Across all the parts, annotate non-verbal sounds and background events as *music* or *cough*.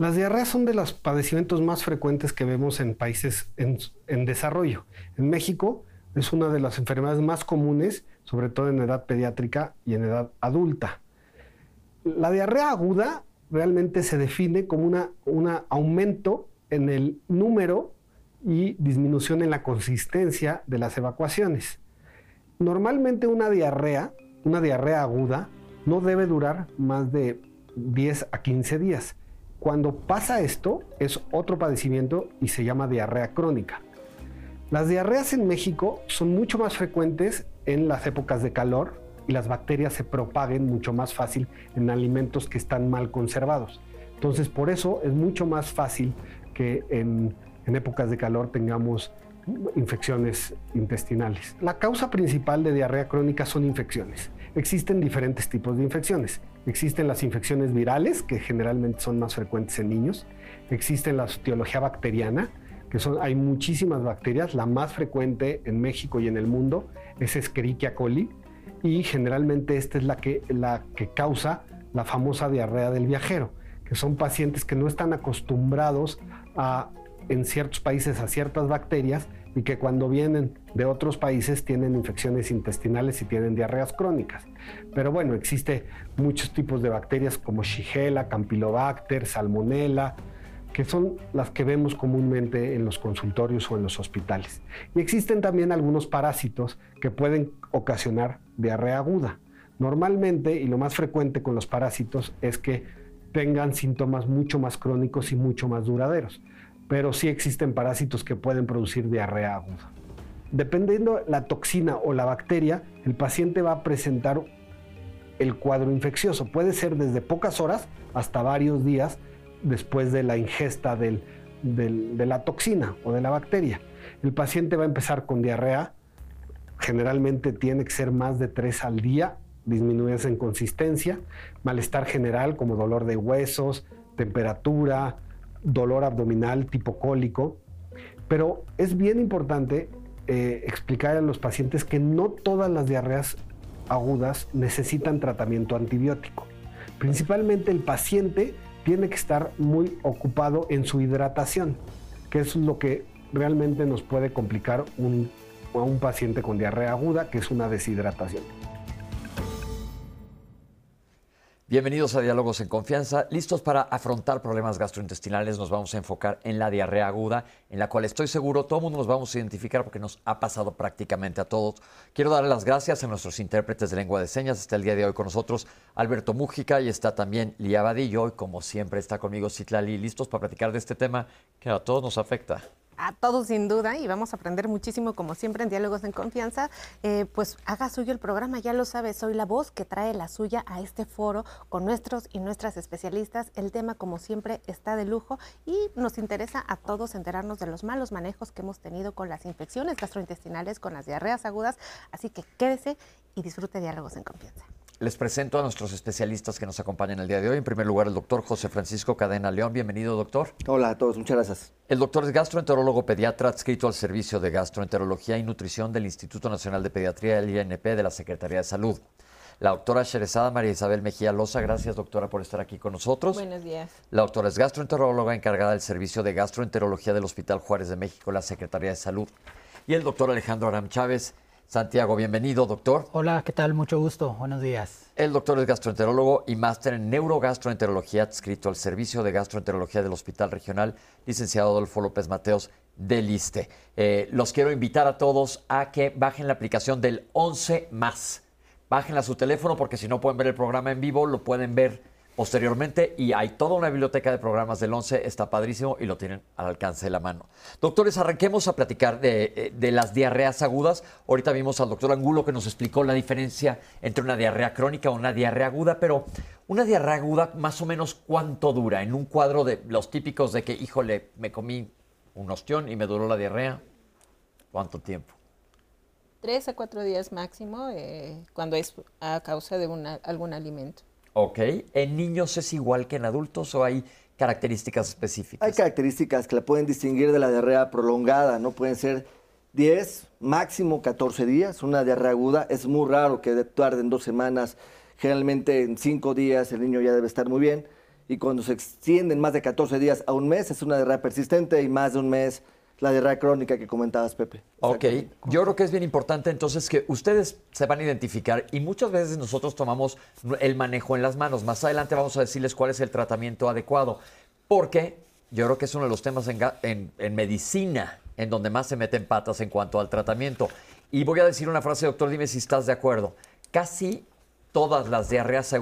Las diarreas son de los padecimientos más frecuentes que vemos en países en, desarrollo. En México es una de las enfermedades más comunes, sobre todo en edad pediátrica y en edad adulta. La diarrea aguda realmente se define como un aumento en el número y disminución en la consistencia de las evacuaciones. Normalmente una diarrea, una diarrea aguda, no debe durar más de 10 a 15 días. Cuando pasa esto, es otro padecimiento y se llama diarrea crónica. Las diarreas en México son mucho más frecuentes en las épocas de calor y las bacterias se propaguen mucho más fácil en alimentos que están mal conservados. Entonces, por eso es mucho más fácil que en, en épocas de calor tengamos infecciones intestinales. La causa principal de diarrea crónica son infecciones. Existen diferentes tipos de infecciones. Existen las infecciones virales, que generalmente son más frecuentes en niños. Existen la etiología bacteriana, que son, hay muchísimas bacterias. La más frecuente en México y en el mundo es Escherichia coli. Y generalmente esta es la que, la que causa la famosa diarrea del viajero, que son pacientes que no están acostumbrados a, en ciertos países a ciertas bacterias y que cuando vienen de otros países tienen infecciones intestinales y tienen diarreas crónicas. Pero bueno, existe muchos tipos de bacterias como Shigella, Campylobacter, Salmonella, que son las que vemos comúnmente en los consultorios o en los hospitales. Y existen también algunos parásitos que pueden ocasionar diarrea aguda. Normalmente, y lo más frecuente con los parásitos, es que tengan síntomas mucho más crónicos y mucho más duraderos pero sí existen parásitos que pueden producir diarrea aguda. Dependiendo la toxina o la bacteria, el paciente va a presentar el cuadro infeccioso. Puede ser desde pocas horas hasta varios días después de la ingesta de la toxina o de la bacteria. El paciente va a empezar con diarrea, generalmente tiene que ser más de tres al día, disminuirse en consistencia, malestar general como dolor de huesos, temperatura, dolor abdominal tipo cólico, pero es bien importante eh, explicar a los pacientes que no todas las diarreas agudas necesitan tratamiento antibiótico. Principalmente el paciente tiene que estar muy ocupado en su hidratación, que es lo que realmente nos puede complicar a un paciente con diarrea aguda, que es una deshidratación. Bienvenidos a Diálogos en Confianza. Listos para afrontar problemas gastrointestinales, nos vamos a enfocar en la diarrea aguda, en la cual estoy seguro todo mundo nos vamos a identificar porque nos ha pasado prácticamente a todos. Quiero darle las gracias a nuestros intérpretes de lengua de señas. Está el día de hoy con nosotros Alberto Mújica y está también Lía Vadillo. Y como siempre está conmigo Citlali, listos para platicar de este tema que a todos nos afecta a todos sin duda y vamos a aprender muchísimo como siempre en Diálogos en Confianza. Eh, pues haga suyo el programa, ya lo sabe, soy la voz que trae la suya a este foro con nuestros y nuestras especialistas. El tema como siempre está de lujo y nos interesa a todos enterarnos de los malos manejos que hemos tenido con las infecciones gastrointestinales, con las diarreas agudas. Así que quédese y disfrute Diálogos en Confianza. Les presento a nuestros especialistas que nos acompañan el día de hoy. En primer lugar, el doctor José Francisco Cadena León. Bienvenido, doctor. Hola a todos, muchas gracias. El doctor es gastroenterólogo pediatra adscrito al Servicio de Gastroenterología y Nutrición del Instituto Nacional de Pediatría, del INP, de la Secretaría de Salud. La doctora Sherezada María Isabel Mejía Loza, gracias doctora por estar aquí con nosotros. Buenos días. La doctora es gastroenteróloga encargada del Servicio de Gastroenterología del Hospital Juárez de México, la Secretaría de Salud. Y el doctor Alejandro Aram Chávez, Santiago, bienvenido, doctor. Hola, ¿qué tal? Mucho gusto. Buenos días. El doctor es gastroenterólogo y máster en neurogastroenterología adscrito al Servicio de Gastroenterología del Hospital Regional, licenciado Adolfo López Mateos del ISTE. Eh, los quiero invitar a todos a que bajen la aplicación del 11 más. Bájenla a su teléfono porque si no pueden ver el programa en vivo, lo pueden ver posteriormente y hay toda una biblioteca de programas del 11, está padrísimo y lo tienen al alcance de la mano. Doctores, arranquemos a platicar de, de, las diarreas agudas. Ahorita vimos al doctor Angulo que nos explicó la diferencia entre una diarrea crónica y una diarrea aguda, pero una diarrea aguda más o menos cuánto dura en un cuadro de los típicos de que, híjole, me comí un ostión y me duró la diarrea. ¿Cuánto tiempo? Tres a cuatro días máximo eh, cuando es a causa de algún alimento. Ok. ¿En niños es igual que en adultos o hay características específicas? Hay características que la pueden distinguir de la diarrea prolongada, ¿no? Pueden ser 10, máximo 14 días. Una diarrea aguda es muy raro que tarde en dos semanas. Generalmente en cinco días el niño ya debe estar muy bien. y cuando se extienden más de 14 días a un mes es una diarrea persistente y más de un mes la diarrea crónica que comentabas, Pepe. Ok, yo creo que es bien importante entonces que ustedes se van a identificar y muchas veces nosotros tomamos el manejo en las manos. Más adelante vamos a decirles cuál es el tratamiento adecuado, porque yo creo que es uno de los temas en, en segunda en donde más se meten patas en cuanto al tratamiento. Y voy a decir una frase, doctor, dime si estás de acuerdo. Casi todas las diarreas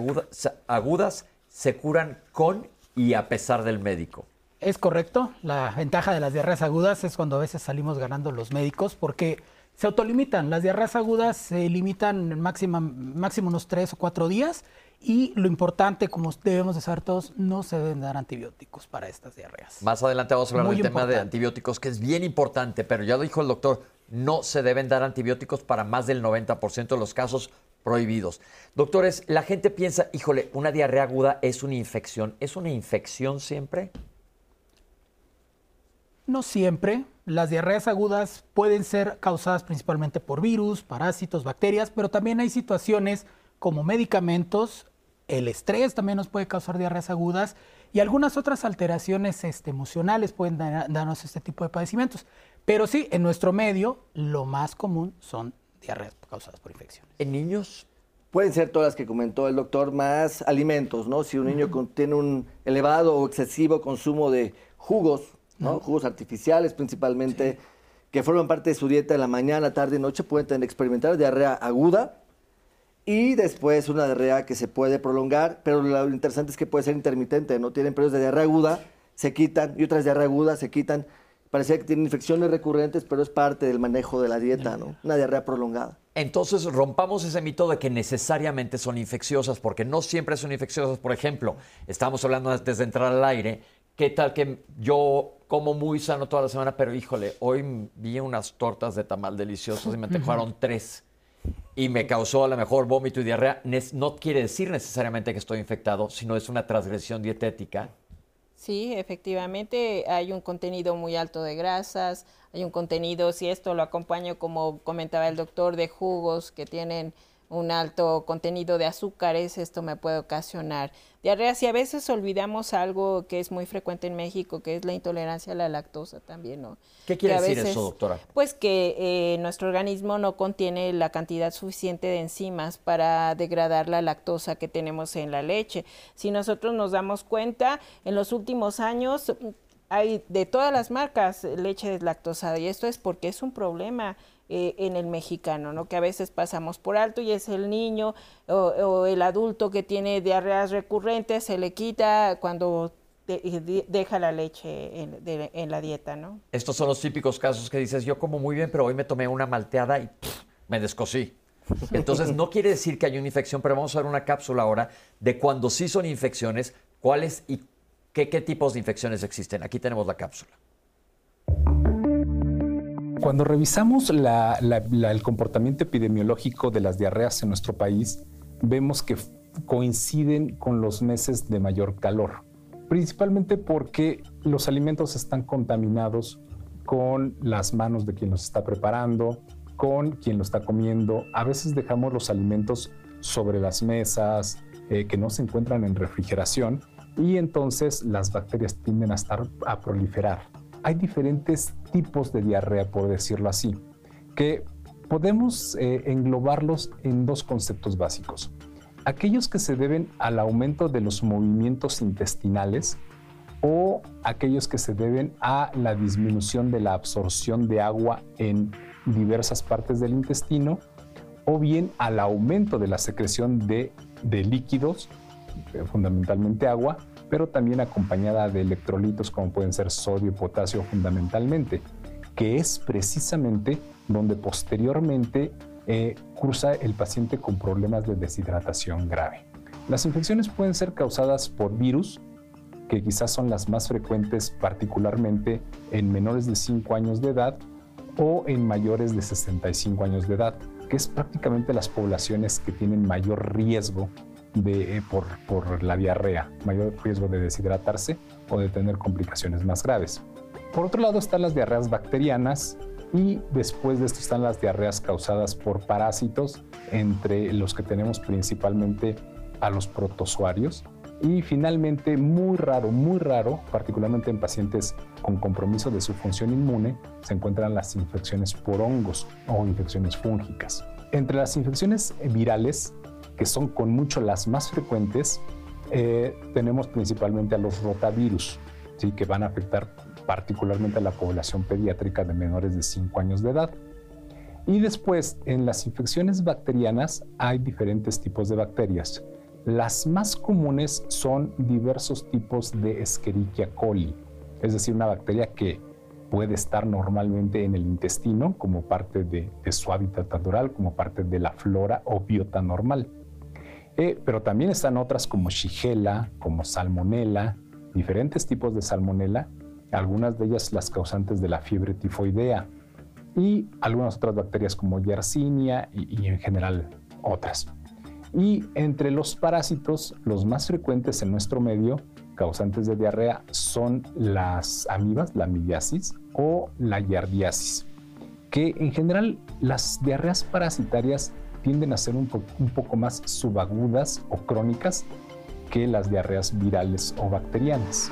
agudas se curan con y a pesar del médico. Es correcto. La ventaja de las diarreas agudas es cuando a veces salimos ganando los médicos porque se autolimitan. Las diarreas agudas se limitan máximo, máximo unos tres o cuatro días y lo importante, como debemos de saber todos, no se deben dar antibióticos para estas diarreas. Más adelante vamos a hablar del tema de antibióticos, que es bien importante, pero ya lo dijo el doctor, no se deben dar antibióticos para más del 90% de los casos prohibidos. Doctores, la gente piensa, híjole, una diarrea aguda es una infección. ¿Es una infección siempre? No siempre. Las diarreas agudas pueden ser causadas principalmente por virus, parásitos, bacterias, pero también hay situaciones como medicamentos, el estrés también nos puede causar diarreas agudas y algunas otras alteraciones este, emocionales pueden darnos este tipo de padecimientos. Pero sí, en nuestro medio lo más común son diarreas causadas por infecciones. ¿En niños? Pueden ser todas las que comentó el doctor, más alimentos, ¿no? Si un niño tiene un elevado o excesivo consumo de jugos, Jugos artificiales principalmente, que forman parte de su dieta en la mañana, tarde y noche, pueden experimentar diarrea aguda y después una diarrea que se puede prolongar, pero lo interesante es que puede ser intermitente, ¿no? Tienen periodos de diarrea aguda, se quitan, y otras diarrea aguda se quitan. Parecía que tienen infecciones recurrentes, pero es parte del manejo de la dieta, ¿no? Una diarrea prolongada. Entonces rompamos ese mito de que necesariamente son infecciosas, porque no siempre son infecciosas. Por ejemplo, estábamos hablando antes de entrar al aire, ¿qué tal que yo como muy sano toda la semana, pero híjole, hoy vi unas tortas de tamal deliciosas y me antojaron tres y me causó a lo mejor vómito y diarrea. No quiere decir necesariamente que estoy infectado, sino es una transgresión dietética. Sí, efectivamente hay un contenido muy alto de grasas, hay un contenido, si esto lo acompaño como comentaba el doctor, de jugos que tienen un alto contenido de azúcares, esto me puede ocasionar diarreas y a veces olvidamos algo que es muy frecuente en México, que es la intolerancia a la lactosa también, ¿no? ¿Qué quiere decir eso, doctora? Pues que eh, nuestro organismo no contiene la cantidad suficiente de enzimas para degradar la lactosa que tenemos en la leche. Si nosotros nos damos cuenta, en los últimos años hay de todas las marcas leche deslactosada y esto es porque es un problema eh, en el mexicano, ¿no? Que a veces pasamos por alto y es el niño o, el adulto que tiene diarreas recurrentes, se le quita cuando deja la leche en, la dieta, ¿no? Estos son los típicos casos que dices, yo como muy bien, pero hoy me tomé una malteada y me descosí. *laughs* Entonces, no quiere decir que haya una infección, pero vamos a ver una cápsula ahora de cuando sí son infecciones, cuáles y qué, qué tipos de infecciones existen. Aquí tenemos la cápsula. Cuando revisamos el comportamiento epidemiológico de las diarreas en nuestro país, vemos que coinciden con los meses de mayor calor, principalmente porque los alimentos están contaminados con las manos de quien los está preparando, con quien lo está comiendo. A veces dejamos los alimentos sobre las mesas eh, que no se encuentran en refrigeración y entonces las bacterias tienden a estar a proliferar hay diferentes tipos de diarrea, por decirlo así, que podemos eh, englobarlos en dos conceptos básicos. Aquellos que se deben al aumento de los movimientos intestinales o aquellos que se deben a la disminución de la absorción de agua en diversas partes del intestino o bien al aumento de la secreción de, líquidos, fundamentalmente agua, pero también acompañada de electrolitos como pueden ser sodio y potasio fundamentalmente, que es precisamente donde posteriormente eh, cursa el paciente con problemas de deshidratación grave. Las infecciones pueden ser causadas por virus, que quizás son las más frecuentes particularmente en menores de 5 años de edad o en mayores de 65 años de edad, que es prácticamente las poblaciones que tienen mayor riesgo de, por, por la diarrea, mayor riesgo de deshidratarse o de tener complicaciones más graves. Por otro lado están las diarreas bacterianas y después de esto están las diarreas causadas por parásitos, entre los que tenemos principalmente a los protozoarios, Y finalmente, muy raro, muy raro, particularmente en pacientes con compromiso de su función inmune, se encuentran las infecciones por hongos o infecciones fúngicas. Entre las infecciones virales, que son con mucho las más frecuentes, eh, tenemos principalmente a los rotavirus, ¿sí? que van a afectar particularmente a la población pediátrica de menores de 5 años de edad. Y después, en las infecciones bacterianas hay diferentes tipos de bacterias. Las más comunes son diversos tipos de Escherichia coli, es decir, una bacteria que puede estar normalmente en el intestino como parte de, su hábitat natural, como parte de la flora o biota normal. Eh, pero también están otras como Shigella, como Salmonella, diferentes tipos de Salmonella, algunas de ellas las causantes de la fiebre tifoidea y algunas otras bacterias como Yersinia y en general otras. Y entre los parásitos, los más frecuentes en nuestro medio, causantes de diarrea, son las amibas, la amibiasis o la yardiasis, que en general las diarreas parasitarias tienden a ser un, poco más subagudas o crónicas que las diarreas virales o bacterianas.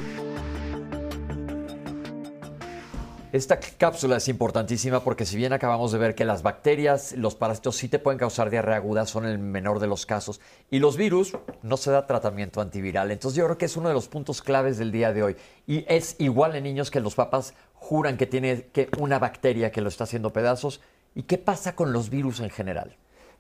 Esta cápsula es importantísima porque si bien acabamos de ver que las bacterias, los parásitos sí te pueden causar diarrea aguda, son el menor de los casos, y los virus no se da tratamiento antiviral. Entonces yo creo que es uno de los puntos claves del día de hoy. Y es igual en niños que los papás juran que tiene que una bacteria que lo está haciendo pedazos. ¿Y qué pasa con los virus en general?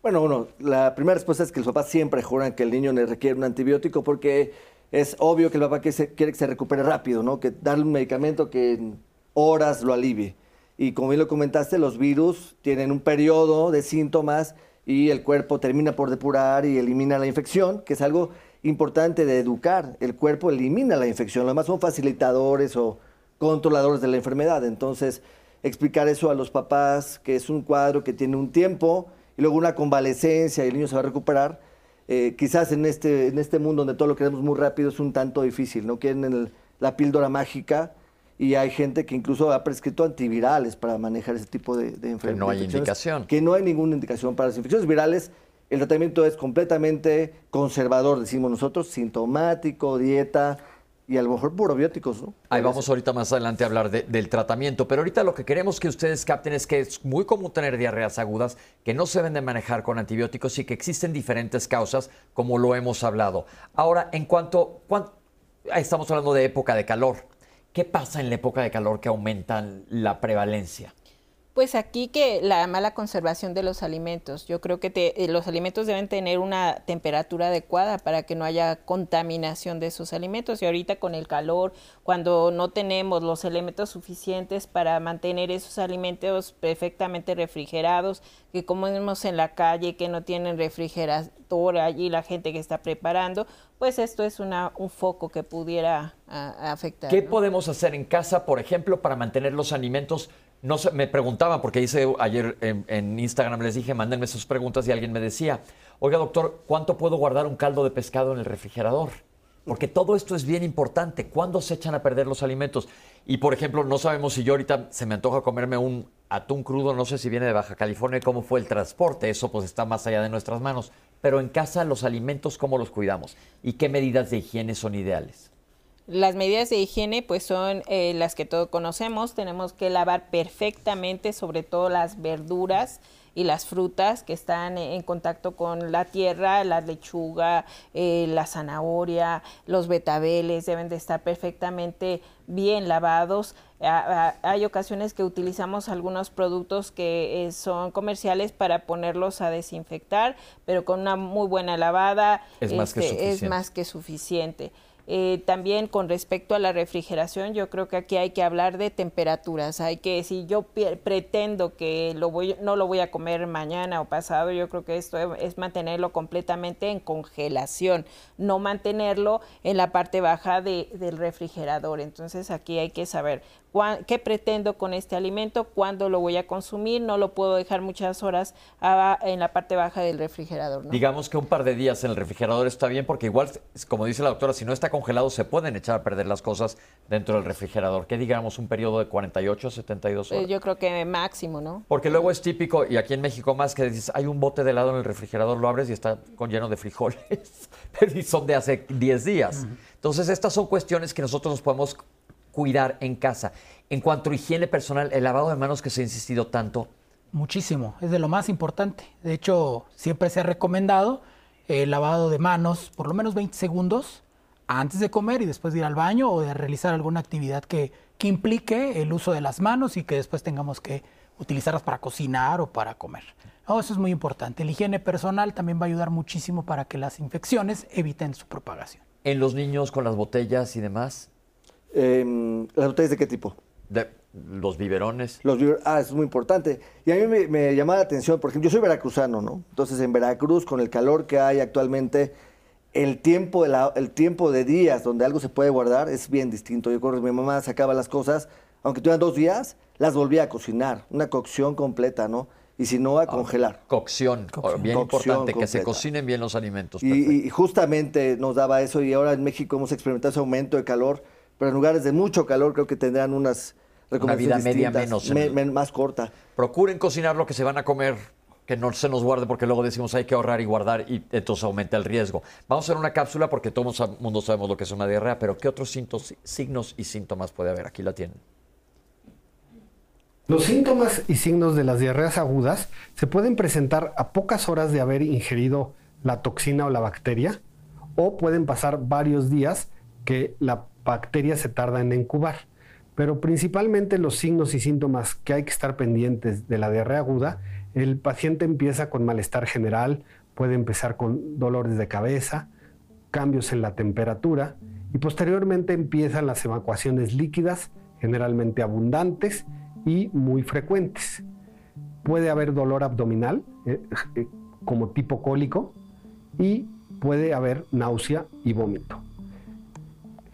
Bueno, la primera respuesta es que los papás siempre juran que el niño le requiere un antibiótico porque es obvio que el papá quiere que se recupere rápido, ¿no? Que darle un medicamento que horas lo alivie. Y como bien lo comentaste, los virus tienen un periodo de síntomas y el cuerpo termina por depurar y elimina la infección, que es algo importante de educar. El cuerpo elimina la infección, lo demás son facilitadores o controladores de la enfermedad. Entonces, explicar eso a los papás, que es un cuadro que tiene un tiempo y luego una convalecencia y el niño se va a recuperar, eh, quizás en este, en este mundo donde todo lo queremos muy rápido es un tanto difícil, no quieren la píldora mágica y hay gente que incluso ha prescrito antivirales para manejar ese tipo de, enfermedades. Que no hay indicación. Que no hay ninguna indicación para las infecciones virales. El tratamiento es completamente conservador, decimos nosotros, sintomático, dieta y a lo mejor probióticos. ¿no? Ahí vamos ahorita más adelante a hablar del tratamiento, pero ahorita lo que queremos que ustedes capten es que es muy común tener diarreas agudas que no se deben de manejar con antibióticos y que existen diferentes causas, como lo hemos hablado. Ahora, en cuanto, estamos hablando de época de calor, ¿Qué pasa en la época de calor que aumentan la prevalencia? Pues aquí que la mala conservación de los alimentos. Yo creo que eh, los alimentos deben tener una temperatura adecuada para que no haya contaminación de esos alimentos. Y ahorita con el calor, cuando no tenemos los elementos suficientes para mantener esos alimentos perfectamente refrigerados, que comemos en la calle, que no tienen refrigerador allí la gente que está preparando, pues esto es una, un foco que pudiera afectar. ¿Qué podemos hacer en casa, por ejemplo, para mantener los alimentos? No me preguntaban, porque hice ayer en, Instagram, les dije, mándenme sus preguntas y alguien me decía, oiga doctor, ¿cuánto puedo guardar un caldo de pescado en el refrigerador? Porque todo esto es bien importante. ¿Cuándo se echan a perder los alimentos? Y, por ejemplo, no sabemos si yo ahorita se me antoja comerme un atún crudo, no sé si viene de Baja California, cómo fue el transporte. Eso pues está más allá de nuestras manos pero en casa los alimentos, ¿cómo los cuidamos? ¿Y qué medidas de higiene son ideales? Las medidas de higiene pues son eh, las que todos conocemos. Tenemos que lavar perfectamente, sobre todo las verduras y las frutas que están en contacto con la tierra, la lechuga, eh, la zanahoria, los betabeles deben de estar perfectamente bien lavados. hay ocasiones que utilizamos algunos productos que eh, son comerciales para ponerlos a desinfectar, pero con una muy buena lavada es más que este, suficiente. Eh, también con respecto a la refrigeración, yo creo que aquí hay que hablar de temperaturas. Hay que, si yo pretendo que lo voy, no lo voy a comer mañana o pasado, yo creo que esto es mantenerlo completamente en congelación, no mantenerlo en la parte baja del refrigerador. Entonces aquí hay que saber qué pretendo con este alimento, cuándo lo voy a consumir, no lo puedo dejar muchas horas en la parte baja del refrigerador. Digamos que un par de días en el refrigerador está bien porque igual, como dice la doctora, si no está congelado se pueden echar a perder las cosas dentro del refrigerador. ¿Qué digamos un periodo de 48 a 72 horas? yo creo que máximo, ¿no? Porque luego es típico, y aquí en México más, que dices, hay un bote de helado en el refrigerador, lo abres y está con lleno de frijoles. *laughs* y son de hace 10 días. Entonces, estas son cuestiones que nosotros nos podemos cuidar en casa. En cuanto a higiene personal, el lavado de manos que se ha insistido tanto. Muchísimo, es de lo más importante. De hecho, siempre se ha recomendado el lavado de manos por lo menos 20 segundos antes de comer y después de ir al baño o de realizar alguna actividad que, que implique el uso de las manos y que después tengamos que utilizarlas para cocinar o para comer. eso es muy importante. La higiene personal también va a ayudar muchísimo para que las infecciones eviten su propagación. ¿En los niños con las botellas y demás? Em, ¿Las botellas de qué tipo? De los biberones. Los ah, eso es muy importante. Y a mí me, me llama la atención, por ejemplo, yo soy veracruzano, ¿no? Entonces en Veracruz, con el calor que hay actualmente, el tiempo, de el tiempo de días donde algo se puede guardar es bien distinto. Yo recuerdo que mi mamá sacaba las cosas, aunque tuvieran dos días, las volvía a cocinar, una cocción completa, ¿no? Y si no, a ah, congelar. Cocción, bien importante, que se cocinen bien los alimentos. Y, y, justamente nos daba eso, y ahora en México hemos experimentado ese aumento de calor pero en lugares de mucho calor creo que tendrán unas recomendaciones Una vida media menos. más corta. Procuren cocinar lo que se van a comer, que no se nos guarde porque luego decimos hay que ahorrar y guardar y entonces aumenta el riesgo. Vamos a hacer una cápsula porque todo el mundo sabemos lo que es una diarrea, pero ¿qué otros signos y síntomas puede haber? Aquí la tienen. Los síntomas y signos de las diarreas agudas se pueden presentar a pocas horas de haber ingerido la toxina o la bacteria o pueden pasar varios días que la bacteria se tarda en incubar. Pero principalmente los signos y síntomas que hay que estar pendientes de la diarrea aguda, el paciente empieza con malestar general, puede empezar con dolores de cabeza, cambios en la temperatura y posteriormente empiezan las evacuaciones líquidas, generalmente abundantes y muy frecuentes. Puede haber dolor abdominal eh, eh, como tipo cólico y puede haber náusea y vómito.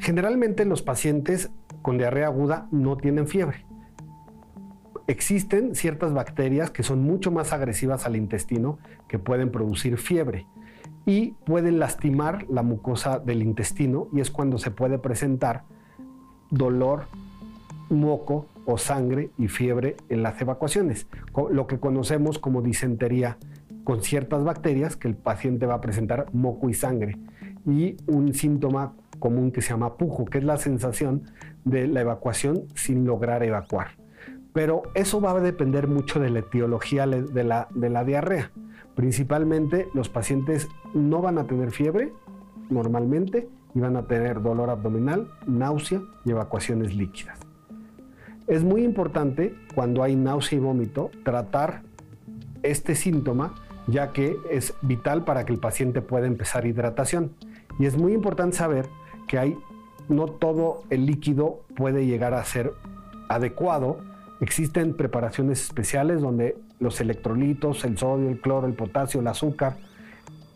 Generalmente los pacientes con diarrea aguda no tienen fiebre. Existen ciertas bacterias que son mucho más agresivas al intestino que pueden producir fiebre y pueden lastimar la mucosa del intestino y es cuando se puede presentar dolor, moco o sangre y fiebre en las evacuaciones, lo que conocemos como disentería con ciertas bacterias que el paciente va a presentar moco y sangre y un síntoma común que se llama pujo, que es la sensación de la evacuación sin lograr evacuar. Pero eso va a depender mucho de la etiología de la, diarrea. Principalmente los pacientes no van a tener fiebre normalmente y van a tener dolor abdominal, náusea y evacuaciones líquidas. Es muy importante cuando hay náusea y vómito tratar este síntoma ya que es vital para que el paciente pueda empezar hidratación. Y es muy importante saber que hay, no todo el líquido puede llegar a ser adecuado. Existen preparaciones especiales donde los electrolitos, el sodio, el cloro, el potasio, el azúcar,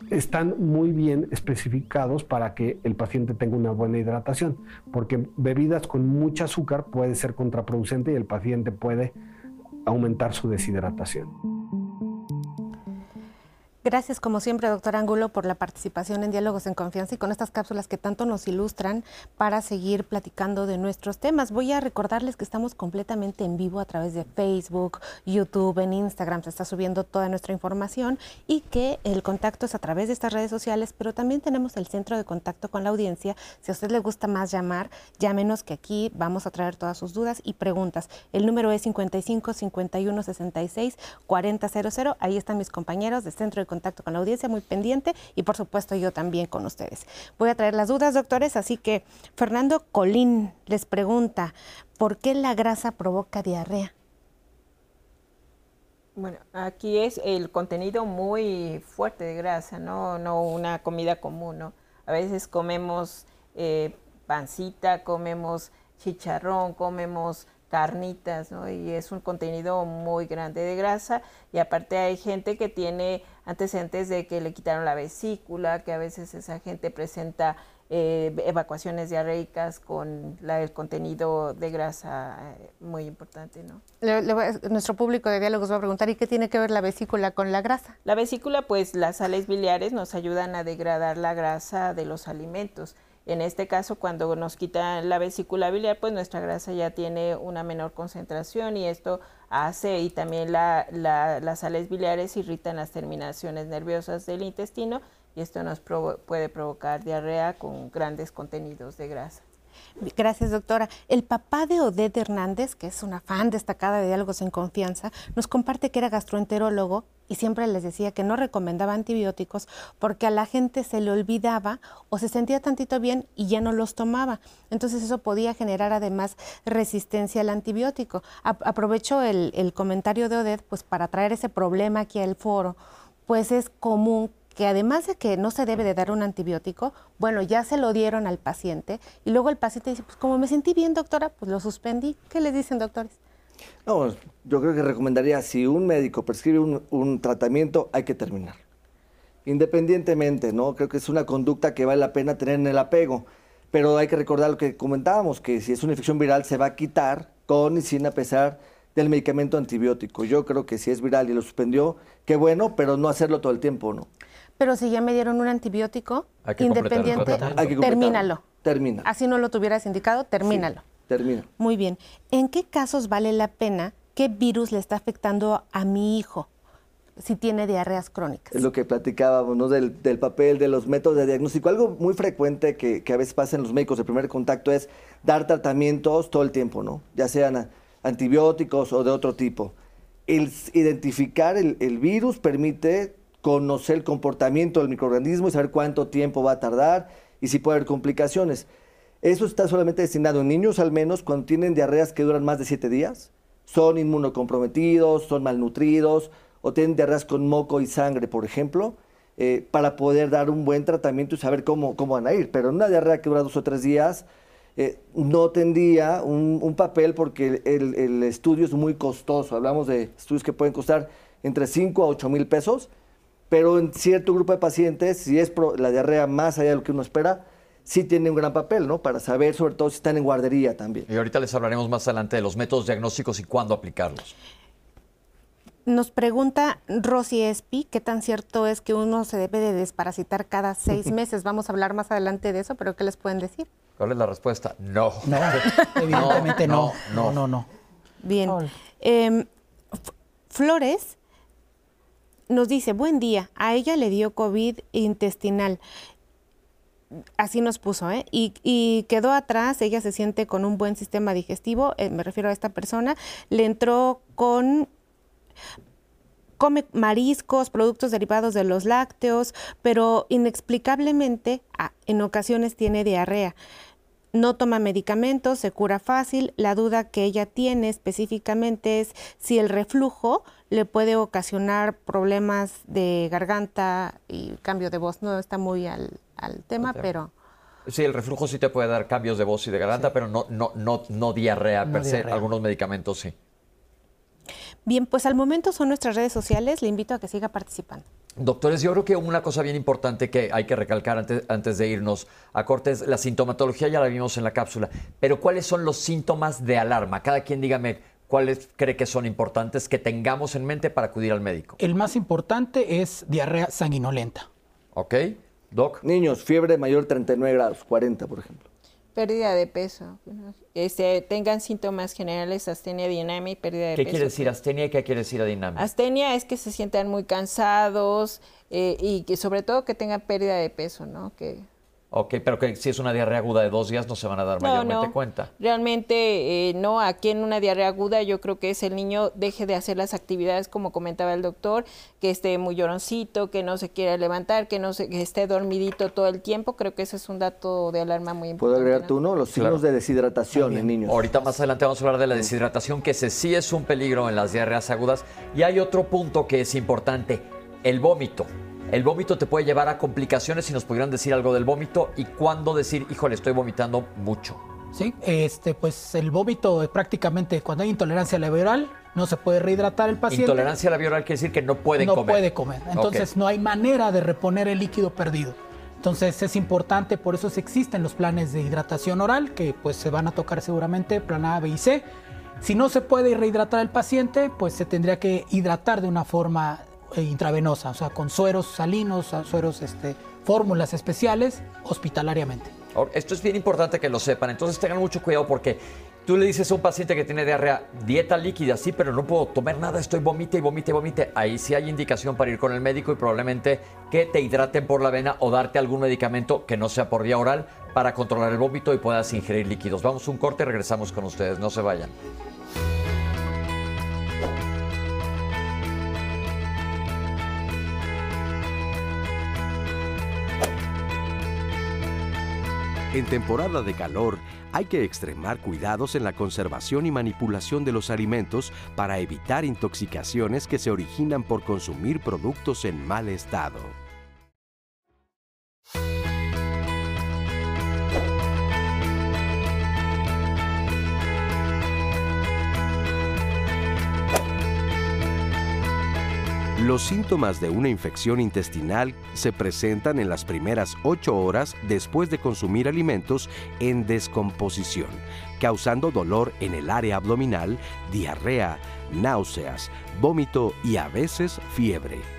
están muy bien especificados para que el paciente tenga una buena hidratación, porque bebidas con mucho azúcar puede ser contraproducente y el paciente puede aumentar su deshidratación. Gracias, como siempre, doctor Ángulo, por la participación en Diálogos en Confianza y con estas cápsulas que tanto nos ilustran para seguir platicando de nuestros temas. Voy a recordarles que estamos completamente en vivo a través de Facebook, YouTube, en Instagram, se está subiendo toda nuestra información y que el contacto es a través de estas redes sociales, pero también tenemos el centro de contacto con la audiencia. Si a usted le gusta más llamar, llámenos que aquí vamos a traer todas sus dudas y preguntas. El número es 55 51 66 4000. Ahí están mis compañeros del centro de contacto contacto con la audiencia, muy pendiente y por supuesto yo también con ustedes. Voy a traer las dudas, doctores, así que Fernando Colín les pregunta, ¿por qué la grasa provoca diarrea? Bueno, aquí es el contenido muy fuerte de grasa, no, no una comida común, ¿no? A veces comemos eh, pancita, comemos chicharrón, comemos carnitas, ¿no? Y es un contenido muy grande de grasa y aparte hay gente que tiene antecedentes de que le quitaron la vesícula, que a veces esa gente presenta eh, evacuaciones diarreicas con el contenido de grasa eh, muy importante. ¿no? nuestro público de diálogos va a preguntar, ¿y qué tiene que ver la vesícula con la grasa? La vesícula, pues las sales biliares nos ayudan a degradar la grasa de los alimentos. En este caso, cuando nos quitan la vesícula biliar, pues nuestra grasa ya tiene una menor concentración y esto hace, y también las sales biliares irritan las terminaciones nerviosas del intestino y esto nos puede provocar diarrea con grandes contenidos de grasa. Gracias, doctora. El papá de Odette Hernández, que es una fan destacada de Diálogos en Confianza, nos comparte que era gastroenterólogo y siempre les decía que no recomendaba antibióticos porque a la gente se le olvidaba o se sentía tantito bien y ya no los tomaba. Entonces eso podía generar además resistencia al antibiótico. aprovecho el, el comentario de Odette pues para traer ese problema aquí al foro. Pues es común que además de que no se debe de dar un antibiótico, bueno, ya se lo dieron al paciente y luego el paciente dice, pues como me sentí bien, doctora, pues lo suspendí. ¿Qué les dicen, doctores? No, yo creo que recomendaría, si un médico prescribe un, tratamiento, hay que terminar. Independientemente, ¿no? Creo que es una conducta que vale la pena tener en el apego. Pero hay que recordar lo que comentábamos, que si es una infección viral se va a quitar con y sin a pesar del medicamento antibiótico. Yo creo que si es viral y lo suspendió, qué bueno, pero no hacerlo todo el tiempo, ¿no? Pero si ya me dieron un antibiótico independiente, termínalo. Termina. Así no lo tuvieras indicado, termínalo. termina. Muy bien. ¿En qué casos vale la pena? ¿Qué virus le está afectando a mi hijo? si tiene diarreas crónicas. Es lo que platicábamos, ¿no? Del, papel, de los métodos de diagnóstico. Algo muy frecuente que, que, a veces pasa en los médicos de primer contacto es dar tratamientos todo el tiempo, ¿no? Ya sean antibióticos o de otro tipo. El identificar el, el virus permite conocer el comportamiento del microorganismo y saber cuánto tiempo va a tardar y si puede haber complicaciones. Eso está solamente destinado en niños al menos cuando tienen diarreas que duran más de siete días, son inmunocomprometidos, son malnutridos o tienen diarreas con moco y sangre, por ejemplo, eh, para poder dar un buen tratamiento y saber cómo, cómo van a ir. Pero una diarrea que dura dos o tres días, eh, no tendría un, papel porque el, el, estudio es muy costoso. Hablamos de estudios que pueden costar entre 5 a 8 mil pesos pero en cierto grupo de pacientes, si es la diarrea más allá de lo que uno espera, sí tiene un gran papel, ¿no? Para saber, sobre todo, si están en guardería también. Y ahorita les hablaremos más adelante de los métodos diagnósticos y cuándo aplicarlos. Nos pregunta Rosy Espi, ¿qué tan cierto es que uno se debe de desparasitar cada seis *laughs* meses? Vamos a hablar más adelante de eso, pero ¿qué les pueden decir? ¿Cuál es la respuesta? No. No, *laughs* evidentemente no. No, no, no. Bien. Em, Flores nos dice, buen día, a ella le dio COVID intestinal. Así nos puso, ¿eh? Y, quedó atrás, ella se siente con un buen sistema digestivo, eh, me refiero a esta persona, le entró con come mariscos, productos derivados de los lácteos, pero inexplicablemente ah, en ocasiones tiene diarrea. No toma medicamentos, se cura fácil. La duda que ella tiene específicamente es si el reflujo le puede ocasionar problemas de garganta y cambio de voz. No está muy al, tema, pero... Sí, el reflujo sí te puede dar cambios de voz y de garganta, pero no, no, no, no diarrea per se. Algunos medicamentos sí. Bien, pues al momento son nuestras redes sociales. Le invito a que siga participando. Doctores, yo creo que una cosa bien importante que hay que recalcar antes, antes de irnos a cortes, la sintomatología ya la vimos en la cápsula, pero ¿cuáles son los síntomas de alarma? Cada quien dígame cuáles cree que son importantes que tengamos en mente para acudir al médico. El más importante es diarrea sanguinolenta. Ok, Doc. Niños, fiebre mayor 39 grados, 40 por ejemplo. Pérdida de peso. Este, tengan síntomas generales, astenia, dinamia y pérdida de peso. ¿Qué quiere decir astenia y qué quiere decir dinamia? Astenia es que se sientan muy cansados eh, y que sobre todo que tengan pérdida de peso, ¿no? Que Ok, pero que si es una diarrea aguda de dos días no se van a dar mayormente cuenta. Realmente eh, no, aquí en una diarrea aguda yo creo que es el niño deje de hacer las actividades como comentaba el doctor, que esté muy lloroncito, que no se quiera levantar, que no se, que esté dormidito todo el tiempo, creo que ese es un dato de alarma muy importante. ¿Puedo agregar tú uno? Los signos de deshidratación en niños. Ahorita más adelante vamos a hablar de la deshidratación, que ese sí es un peligro en las diarreas agudas. Y hay otro punto que es importante, el vómito. El vómito te puede llevar a complicaciones si nos pudieran decir algo del vómito y cuándo decir, híjole, estoy vomitando mucho. Sí, este, pues el vómito es prácticamente cuando hay intolerancia a la viral, no se puede rehidratar el paciente. Intolerancia a la viral quiere decir que no pueden comer. No puede comer. Entonces no hay manera de reponer el líquido perdido. Entonces es importante, por eso existen los planes de hidratación oral, que pues se van a tocar seguramente, plan A, B y C. Si no se puede rehidratar al paciente, pues se tendría que hidratar de una forma intravenosa, o sea, con sueros salinos, sueros, este, fórmulas especiales, hospitalariamente. Esto es bien importante que lo sepan, entonces tengan mucho cuidado porque tú le dices a un paciente que tiene diarrea, dieta líquida, sí, pero no puedo tomar nada, estoy vomite y vomite y vomite. Ahí sí hay indicación para ir con el médico y probablemente que te hidraten por la vena o darte algún medicamento que no sea por vía oral para controlar el vómito y puedas ingerir líquidos. Vamos un corte regresamos con ustedes, no se vayan. En temporada de calor hay que extremar cuidados en la conservación y manipulación de los alimentos para evitar intoxicaciones que se originan por consumir productos en mal estado. Los síntomas de una infección intestinal se presentan en las primeras 8 horas después de consumir alimentos en descomposición, causando dolor en el área abdominal, diarrea, náuseas, vómito y a veces fiebre.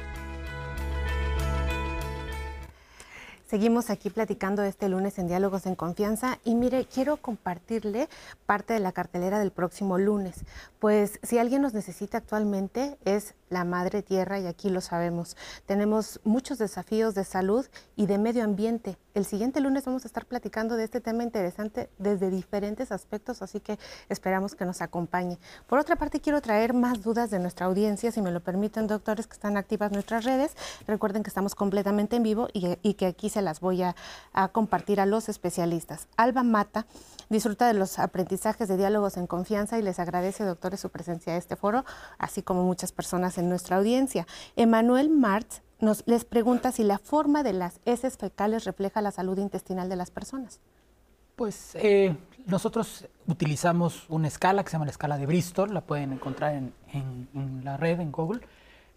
Seguimos aquí platicando este lunes en Diálogos en Confianza y mire, quiero compartirle parte de la cartelera del próximo lunes. Pues si alguien nos necesita actualmente es la madre tierra y aquí lo sabemos. Tenemos muchos desafíos de salud y de medio ambiente. El siguiente lunes vamos a estar platicando de este tema interesante desde diferentes aspectos, así que esperamos que nos acompañe. Por otra parte, quiero traer más dudas de nuestra audiencia, si me lo permiten, doctores que están activas nuestras redes. Recuerden que estamos completamente en vivo y, que aquí se las voy a, a compartir a los especialistas. Alba Mata disfruta de los aprendizajes de diálogos en confianza y les agradece, doctores, su presencia en este foro, así como muchas personas en nuestra audiencia. Emanuel Martz nos les pregunta si la forma de las heces fecales refleja la salud intestinal de las personas. Pues eh, nosotros utilizamos una escala que se llama la escala de Bristol, la pueden encontrar en, en la red, en Google,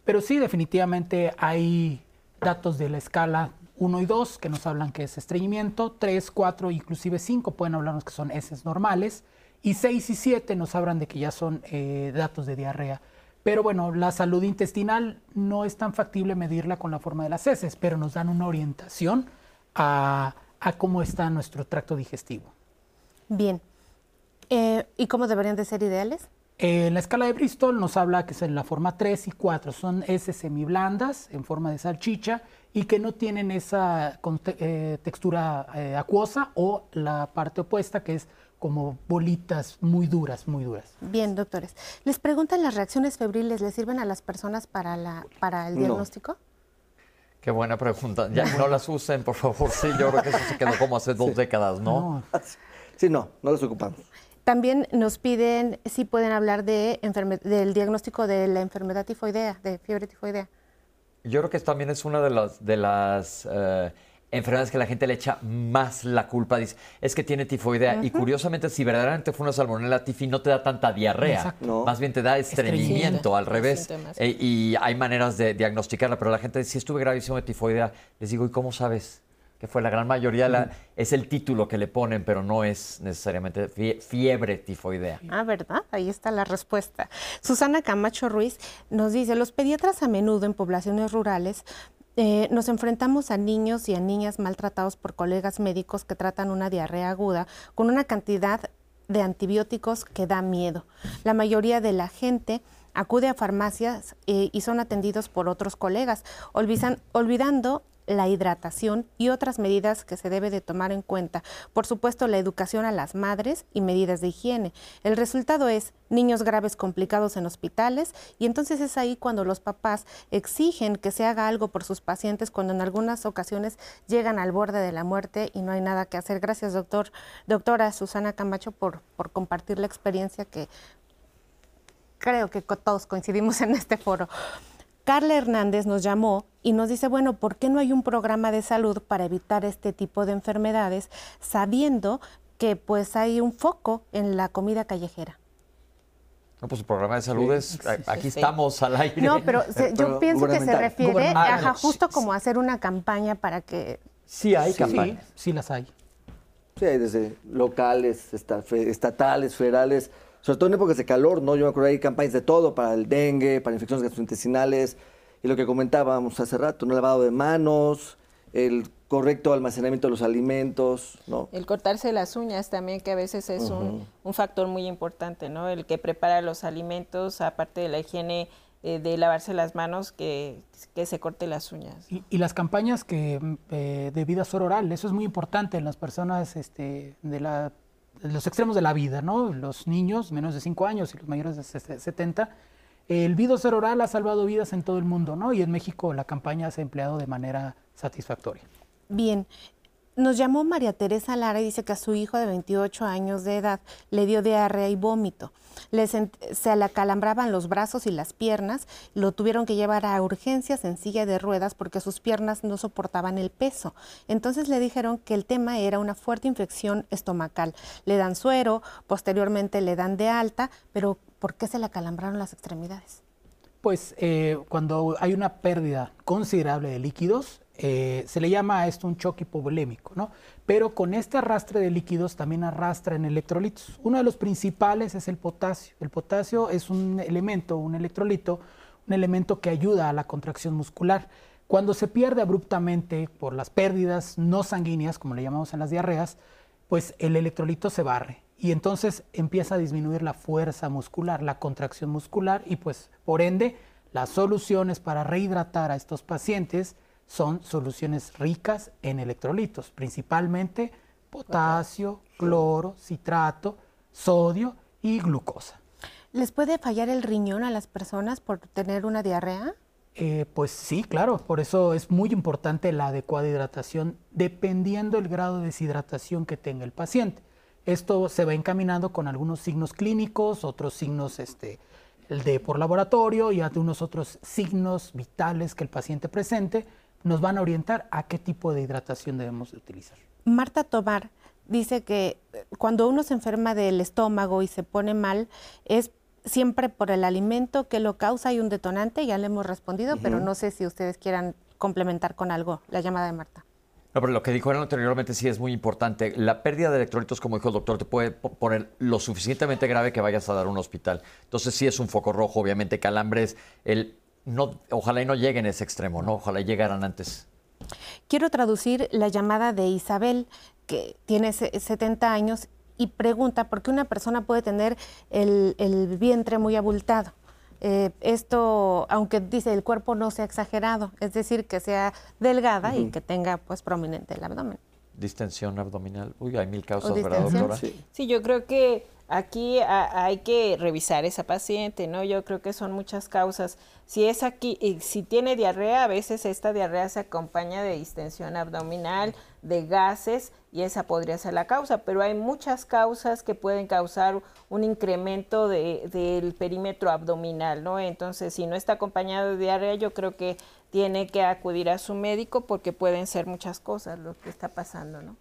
pero sí definitivamente hay datos de la escala 1 y 2 que nos hablan que es estreñimiento, 3, 4, inclusive 5 pueden hablarnos que son heces normales, y 6 y 7 nos hablan de que ya son eh, datos de diarrea. Pero bueno, la salud intestinal no es tan factible medirla con la forma de las heces, pero nos dan una orientación a, cómo está nuestro tracto digestivo. Bien. Eh, ¿Y cómo deberían de ser ideales? Eh, la escala de Bristol nos habla que es en la forma 3 y 4. Son heces semiblandas en forma de salchicha y que no tienen esa eh, textura acuosa o la parte opuesta que es como bolitas muy duras, muy duras. Bien, doctores. ¿Les preguntan las reacciones febriles, ¿les sirven a las personas para, la, para el diagnóstico? Qué buena pregunta. Ya no las usen, por favor. Sí, yo creo que eso se quedó como hace dos décadas, ¿no? Sí, no, no las ocupamos. También nos piden si pueden hablar de del diagnóstico de la enfermedad tifoidea, de fiebre tifoidea. Yo creo que también es una de las, de las eh, enfermedades que la gente le echa más la culpa. Dice, es que tiene tifoidea. Y curiosamente, si verdaderamente fue una salmonella tifi, no te da tanta diarrea. Más bien te da estreñimiento, al revés. Eh, y hay maneras de diagnosticarla. Pero la gente dice, si estuve gravísimo de tifoidea, les digo, ¿y cómo sabes? Que fue la gran mayoría, la, es el título que le ponen, pero no es necesariamente fiebre tifoidea. Ah, ¿verdad? Ahí está la respuesta. Susana Camacho Ruiz nos dice, los pediatras a menudo en poblaciones rurales eh, nos enfrentamos a niños y a niñas maltratados por colegas médicos que tratan una diarrea aguda con una cantidad de antibióticos que da miedo. La mayoría de la gente acude a farmacias eh, y son atendidos por otros colegas, olvidando la hidratación y otras medidas que se debe de tomar en cuenta. Por supuesto, la educación a las madres y medidas de higiene. El resultado es niños graves complicados en hospitales y entonces es ahí cuando los papás exigen que se haga algo por sus pacientes cuando en algunas ocasiones llegan al borde de la muerte y no hay nada que hacer. Gracias, doctor, doctora Susana Camacho, por, por compartir la experiencia que creo que todos coincidimos en este foro. Carla Hernández nos llamó y nos dice, bueno, ¿por qué no hay un programa de salud para evitar este tipo de enfermedades sabiendo que pues hay un foco en la comida callejera? No, pues el programa de salud es, aquí estamos al aire. No, pero yo pienso que se refiere a justo como hacer una campaña para que Sí hay Sí, campañas. sí las hay. Sí, hay desde locales, estatales, federales, sobre todo en épocas de calor, ¿no? Yo me acuerdo hay campañas de todo, para el dengue, para infecciones gastrointestinales, y lo que comentábamos hace rato, ¿no? El lavado de manos, el correcto almacenamiento de los alimentos, ¿no? El cortarse las uñas también, que a veces es un, un factor muy importante, ¿no? El que prepara los alimentos, aparte de la higiene eh, de lavarse las manos, que, que se corte las uñas. Y, y las campañas que eh, de vida oral, eso es muy importante en las personas este, de, la- los extremos de la vida, ¿no? Los niños menos de 5 años y los mayores de ses- 70. El Vido Suero Oral ha salvado vidas en todo el mundo, ¿no? Y en México la campaña se ha empleado de manera satisfactoria. Bien. Nos llamó María Teresa Lara y dice que a su hijo de 28 años de edad le dio diarrea y vómito. Se le acalambraban los brazos y las piernas. Lo tuvieron que llevar a urgencias en silla de ruedas porque sus piernas no soportaban el peso. Entonces le dijeron que el tema era una fuerte infección estomacal. Le dan suero, posteriormente le dan de alta, pero ¿por qué se le acalambraron las extremidades? Pues eh, cuando hay una pérdida considerable de líquidos, eh, se le llama a esto un choque hipovolémico, ¿no? Pero con este arrastre de líquidos también arrastran electrolitos. Uno de los principales es el potasio. El potasio es un elemento, un electrolito, un elemento que ayuda a la contracción muscular. Cuando se pierde abruptamente por las pérdidas no sanguíneas, como le llamamos en las diarreas, pues el electrolito se barre y entonces empieza a disminuir la fuerza muscular, la contracción muscular y pues por ende las soluciones para rehidratar a estos pacientes son soluciones ricas en electrolitos, principalmente potasio, cloro, citrato, sodio y glucosa. ¿Les puede fallar el riñón a las personas por tener una diarrea? Eh, pues sí, claro, por eso es muy importante la adecuada hidratación dependiendo el grado de deshidratación que tenga el paciente. Esto se va encaminando con algunos signos clínicos, otros signos este, de por laboratorio y algunos otros signos vitales que el paciente presente nos van a orientar a qué tipo de hidratación debemos de utilizar. Marta Tobar dice que eh, cuando uno se enferma del estómago y se pone mal, es siempre por el alimento que lo causa. Hay un detonante, ya le hemos respondido, pero no sé si ustedes quieran complementar con algo la llamada de Marta. No, pero lo que dijo él anteriormente sí es muy importante. La pérdida de electrolitos, como dijo el doctor, te puede po- poner lo suficientemente grave que vayas a dar a un hospital. Entonces sí es un foco rojo, obviamente, calambres. El, no, ojalá y no lleguen a ese extremo, ¿no? Ojalá y llegaran antes. Quiero traducir la llamada de Isabel, que tiene se- 70 años y pregunta por qué una persona puede tener el, el vientre muy abultado. Eh, esto, aunque dice el cuerpo no sea exagerado, es decir, que sea delgada y que tenga pues prominente el abdomen. Distensión abdominal. Uy, hay mil causas, ¿verdad, doctora? Sí. Sí, yo creo que aquí ha- hay que revisar esa paciente, ¿no? Yo creo que son muchas causas. Si es aquí, y si tiene diarrea, a veces esta diarrea se acompaña de distensión abdominal, de gases, y esa podría ser la causa, pero hay muchas causas que pueden causar un incremento de- del perímetro abdominal, ¿no? Entonces, si no está acompañado de diarrea, yo creo que tiene que acudir a su médico porque pueden ser muchas cosas lo que está pasando, ¿no?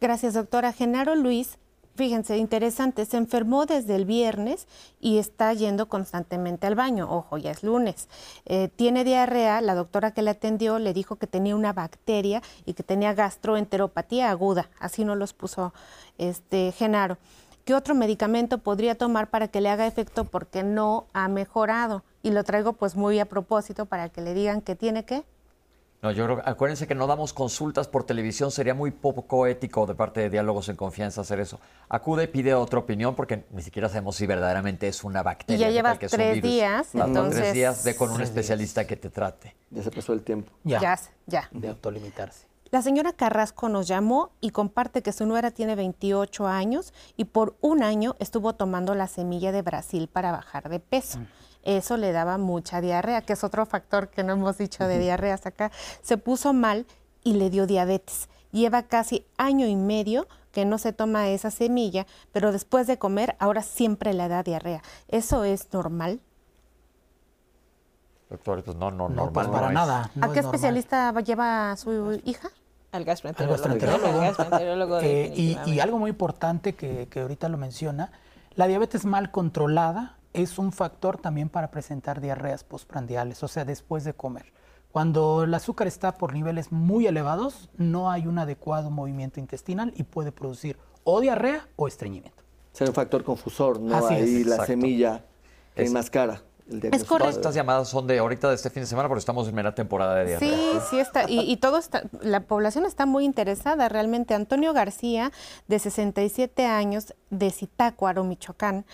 Gracias, doctora. Genaro Luis, fíjense, interesante, se enfermó desde el viernes y está yendo constantemente al baño. Ojo, ya es lunes. Eh, tiene diarrea, la doctora que le atendió le dijo que tenía una bacteria y que tenía gastroenteropatía aguda. Así nos los puso este Genaro. ¿Qué otro medicamento podría tomar para que le haga efecto? Porque no ha mejorado. Y lo traigo pues muy a propósito para que le digan que tiene que. No, yo creo, acuérdense que no damos consultas por televisión, sería muy poco ético de parte de Diálogos en Confianza hacer eso. Acude y pide otra opinión porque ni siquiera sabemos si verdaderamente es una bacteria. Y ya ¿qué llevas que es un tres virus? días, Hasta entonces- tres días, ve con un especialista que te trate. Ya se pasó el tiempo. Ya, Ya, ya. de autolimitarse. La señora Carrasco nos llamó y comparte que su nuera tiene 28 años y por un año estuvo tomando la semilla de Brasil para bajar de peso. Eso le daba mucha diarrea, que es otro factor que no hemos dicho de diarreas acá. Se puso mal y le dio diabetes. Lleva casi año y medio que no se toma esa semilla, pero después de comer ahora siempre le da diarrea. ¿Eso es normal? Doctor, pues no, no, No, normal pues no para nada. no ¿A es qué normal. especialista lleva a su hija? Al gastroenterólogo. Al gastroenterólogo. Al gastroenterólogo, *laughs* Eh, y, algo muy importante que, que ahorita lo menciona, la diabetes mal controlada es un factor también para presentar diarreas postprandiales, o sea, después de comer. Cuando el azúcar está por niveles muy elevados, no hay un adecuado movimiento intestinal y puede producir o diarrea o estreñimiento. Ser un factor confusor, ¿no? Así es. Ahí la Exacto. semilla Es- enmascara el diagnóstico. correcto. Todas estas llamadas son de ahorita de este fin de semana porque estamos en mera temporada de diarrea. Sí, sí está. Y, y todo está, la población está muy interesada realmente. Antonio García, de 67 años, de Zitácuaro, Michoacán,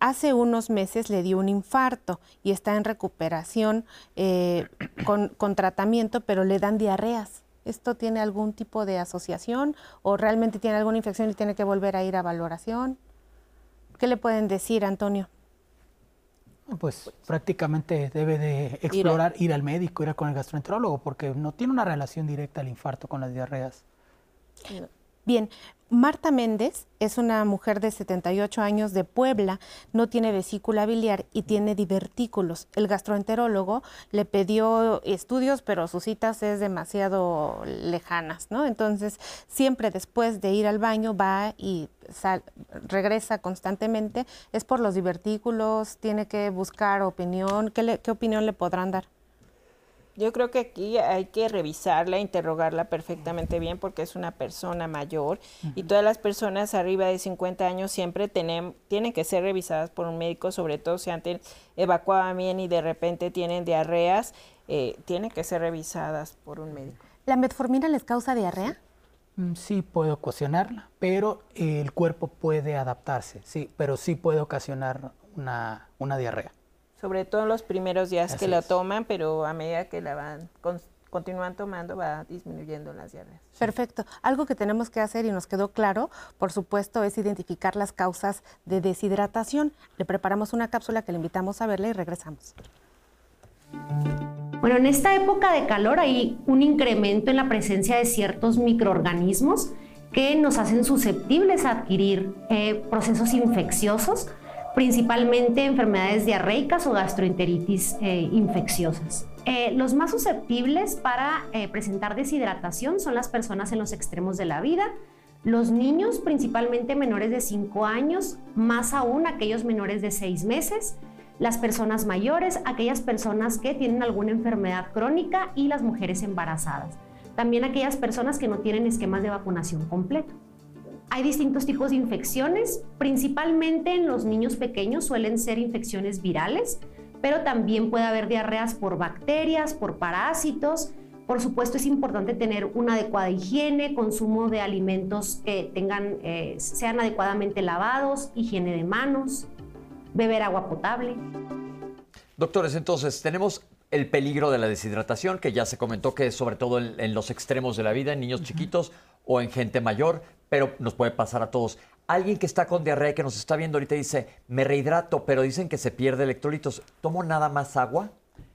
hace unos meses le dio un infarto y está en recuperación eh, con, con tratamiento, pero le dan diarreas. ¿Esto tiene algún tipo de asociación o realmente tiene alguna infección y tiene que volver a ir a valoración? ¿Qué le pueden decir, Antonio? Pues prácticamente debe de explorar, ir al médico, ir a con el gastroenterólogo, porque no tiene una relación directa el infarto con las diarreas. Bien, Marta Méndez es una mujer de 78 años de Puebla, no tiene vesícula biliar y tiene divertículos. El gastroenterólogo le pidió estudios, pero sus citas es demasiado lejanas, ¿no? Entonces, siempre después de ir al baño va y regresa constantemente. Es por los divertículos, tiene que buscar opinión. ¿Qué, le- qué opinión le podrán dar? Yo creo que aquí hay que revisarla, interrogarla perfectamente bien porque es una persona mayor y todas las personas arriba de 50 años siempre tienen, tienen que ser revisadas por un médico, sobre todo si antes evacuaban bien y de repente tienen diarreas, eh, tienen que ser revisadas por un médico. ¿La metformina les causa diarrea? Mm, Sí puede ocasionarla, pero el cuerpo puede adaptarse, sí, pero sí puede ocasionar una, una diarrea. Sobre todo en los primeros días que la toman, pero a medida que la van con- continúan tomando va disminuyendo las diarreas. Perfecto. Algo que tenemos que hacer y nos quedó claro, por supuesto, es identificar las causas de deshidratación. Le preparamos una cápsula que le invitamos a verla y regresamos. Bueno, en esta época de calor hay un incremento en la presencia de ciertos microorganismos que nos hacen susceptibles a adquirir eh, procesos infecciosos, principalmente enfermedades diarreicas o gastroenteritis eh, infecciosas. Eh, los más susceptibles para eh, presentar deshidratación son las personas en los extremos de la vida, los niños, principalmente menores de 5 años, más aún aquellos menores de 6 meses, las personas mayores, aquellas personas que tienen alguna enfermedad crónica y las mujeres embarazadas. También aquellas personas que no tienen esquemas de vacunación completo. Hay distintos tipos de infecciones, principalmente en los niños pequeños suelen ser infecciones virales, pero también puede haber diarreas por bacterias, por parásitos. Por supuesto es importante tener una adecuada higiene, consumo de alimentos que tengan, eh, sean adecuadamente lavados, higiene de manos, beber agua potable. Doctores, entonces tenemos el peligro de la deshidratación, que ya se comentó que es sobre todo en, en los extremos de la vida, en niños chiquitos o en gente mayor, pero nos puede pasar a todos. Alguien que está con diarrea y que nos está viendo ahorita dice, me rehidrato, pero dicen que se pierde electrolitos. ¿Tomo nada más agua?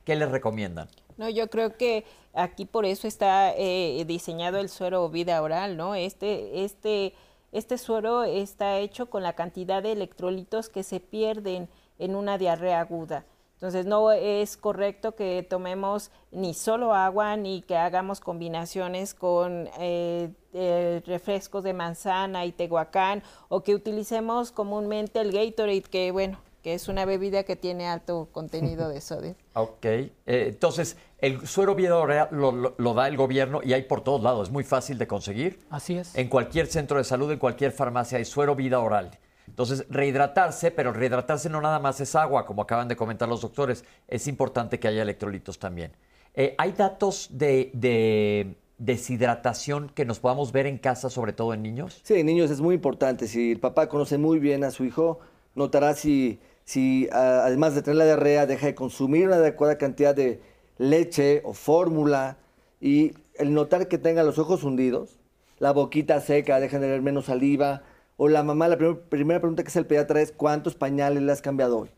¿Qué les recomiendan? No, yo creo que aquí por eso está eh, diseñado el suero vida oral, ¿no? Este, este, este suero está hecho con la cantidad de electrolitos que se pierden en una diarrea aguda. Entonces no es correcto que tomemos ni solo agua ni que hagamos combinaciones con eh, eh, refrescos de manzana y tehuacán o que utilicemos comúnmente el Gatorade, que bueno, que es una bebida que tiene alto contenido de sodio. *laughs* Ok. Eh, entonces, el suero vida oral lo, lo- lo da el gobierno y hay por todos lados. Es muy fácil de conseguir. Así es. En cualquier centro de salud, en cualquier farmacia hay suero vida oral. Entonces, rehidratarse, pero rehidratarse no nada más es agua, como acaban de comentar los doctores. Es importante que haya electrolitos también. Eh, ¿Hay datos de, de deshidratación que nos podamos ver en casa, sobre todo en niños? Sí, niños, es muy importante. Si el papá conoce muy bien a su hijo, notará si, si además de tener la diarrea, deja de consumir una adecuada cantidad de leche o fórmula y el notar que tenga los ojos hundidos, la boquita seca, deja de ver menos saliva, o la mamá, la primer- primera pregunta que hace el pediatra es ¿cuántos pañales le has cambiado hoy?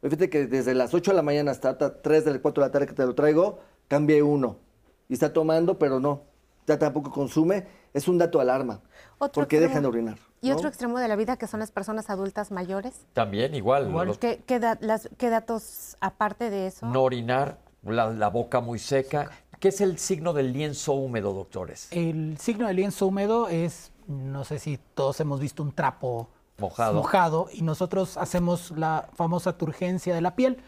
Oye, Fíjate que desde las 8 de la mañana hasta 3 de las 4 de la tarde que te lo traigo, cambié uno. Y está tomando, pero no. Ya tampoco consume. Es un dato alarma. Otro porque extremo- dejan de orinar. Y ¿no? otro extremo de la vida que son las personas adultas mayores. También, igual. los- ¿Qué, qué da- las- qué datos aparte de eso? no orinar, la, la boca muy seca. ¿Qué es el signo del lienzo húmedo, doctores? El signo del lienzo húmedo es, no sé si todos hemos visto un trapo Mojado. mojado y nosotros hacemos la famosa turgencia de la piel.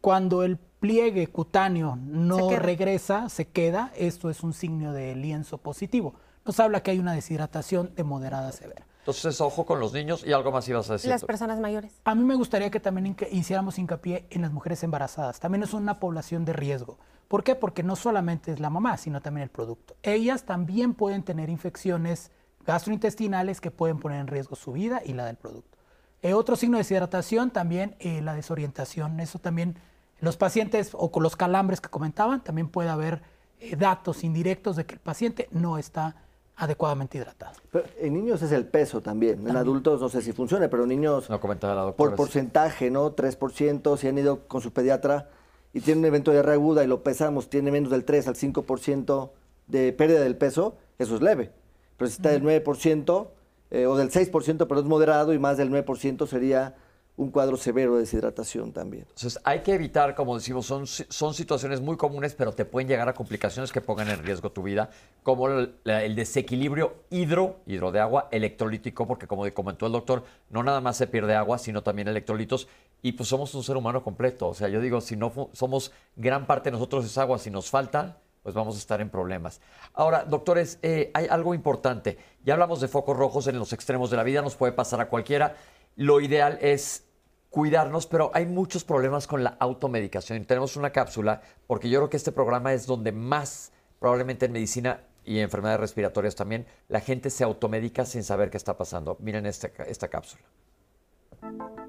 Cuando el pliegue cutáneo no regresa, se queda, esto es un signo de lienzo positivo. Nos habla que hay una deshidratación de moderada a severa. Entonces, ojo con los niños y algo más ibas a decir. Las personas mayores. A mí me gustaría que también hiciéramos hincapié en las mujeres embarazadas. También es una población de riesgo. ¿Por qué? Porque no solamente es la mamá, sino también el producto. Ellas también pueden tener infecciones gastrointestinales que pueden poner en riesgo su vida y la del producto. Eh, otro signo de deshidratación también eh, la desorientación. Eso también los pacientes o con los calambres que comentaban, también puede haber eh, datos indirectos de que el paciente no está adecuadamente hidratado. en niños es el peso también. En adultos no sé si funciona, pero en niños no comentaba la doctora, por porcentaje, ¿no? 3%, si han ido con su pediatra y tienen un evento de diarrea aguda y lo pesamos, tiene menos del 3 al 5% de pérdida del peso, eso es leve. Pero si está del 9% eh, o del 6%, pero es moderado y más del 9% sería un cuadro severo de deshidratación también. Entonces, hay que evitar, como decimos, son, son situaciones muy comunes, pero te pueden llegar a complicaciones que pongan en riesgo tu vida, como el, desequilibrio hidro, hidro de agua, electrolítico, porque como comentó el doctor, no nada más se pierde agua, sino también electrolitos, y pues somos un ser humano completo. O sea, yo digo, si no somos gran parte de nosotros es agua, si nos falta, pues vamos a estar en problemas. Ahora, doctores, eh, hay algo importante. Ya hablamos de focos rojos en los extremos de la vida, nos puede pasar a cualquiera lo ideal es cuidarnos, pero hay muchos problemas con la automedicación. Tenemos una cápsula, porque yo creo que este programa es donde más, probablemente en medicina y enfermedades respiratorias también, la gente se automedica sin saber qué está pasando. Miren esta, esta cápsula.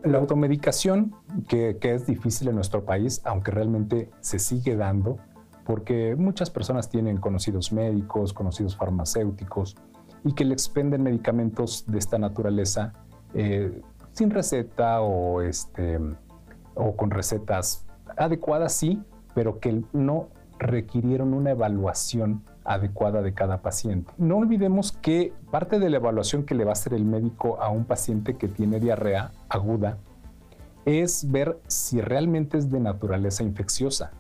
La automedicación, que, que es difícil en nuestro país, aunque realmente se sigue dando, porque muchas personas tienen conocidos médicos, conocidos farmacéuticos, y que le expenden medicamentos de esta naturaleza eh, sin receta o, este, o con recetas adecuadas, sí, pero que no requirieron una evaluación adecuada de cada paciente. No olvidemos que parte de la evaluación que le va a hacer el médico a un paciente que tiene diarrea aguda es ver si realmente es de naturaleza infecciosa,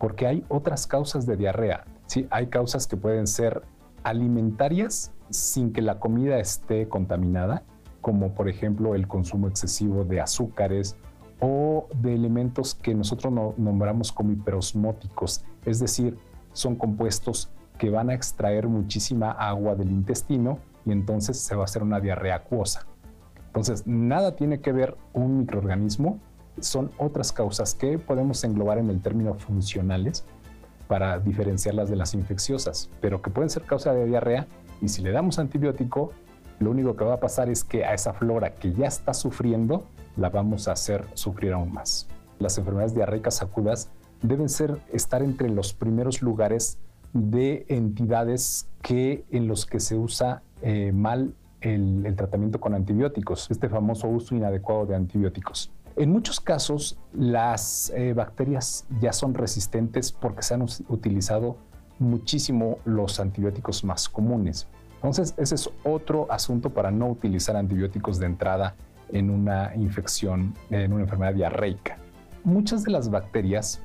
porque hay otras causas de diarrea. Sí, hay causas que pueden ser alimentarias sin que la comida esté contaminada como por ejemplo el consumo excesivo de azúcares o de elementos que nosotros nombramos como hiperosmóticos, es decir, son compuestos que van a extraer muchísima agua del intestino y entonces se va a hacer una diarrea acuosa. Entonces, nada tiene que ver un microorganismo, son otras causas que podemos englobar en el término funcionales para diferenciarlas de las infecciosas, pero que pueden ser causa de diarrea y si le damos antibiótico lo único que va a pasar es que a esa flora que ya está sufriendo, la vamos a hacer sufrir aún más. Las enfermedades diarreicas agudas deben ser, estar entre los primeros lugares de entidades que, en los que se usa eh, mal el, tratamiento con antibióticos, este famoso uso inadecuado de antibióticos. En muchos casos, las eh, bacterias ya son resistentes porque se han utilizado muchísimo los antibióticos más comunes. Entonces, ese es otro asunto para no utilizar antibióticos de entrada en una infección, en una enfermedad diarreica. Muchas de las bacterias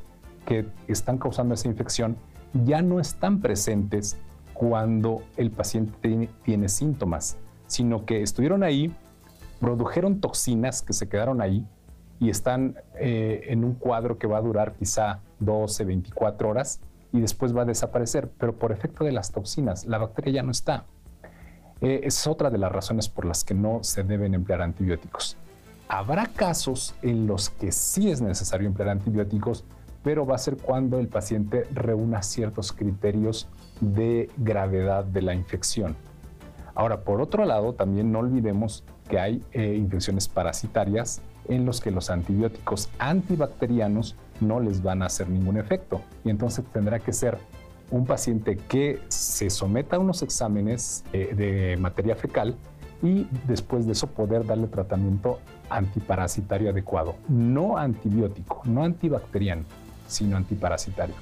que están causando esa infección ya no están presentes cuando el paciente tiene, síntomas, sino que estuvieron ahí, produjeron toxinas que se quedaron ahí y están eh, en un cuadro que va a durar quizá 12, 24 horas y después va a desaparecer, pero por efecto de las toxinas, la bacteria ya no está. Eh, es otra de las razones por las que no se deben emplear antibióticos. Habrá casos en los que sí es necesario emplear antibióticos, pero va a ser cuando el paciente reúna ciertos criterios de gravedad de la infección. Ahora, por otro lado, también no olvidemos que hay eh, infecciones parasitarias en los que los antibióticos antibacterianos no les van a hacer ningún efecto y entonces tendrá que ser un paciente que se someta a unos exámenes eh, de materia fecal y después de eso poder darle tratamiento antiparasitario adecuado. No antibiótico, no antibacteriano, sino antiparasitario.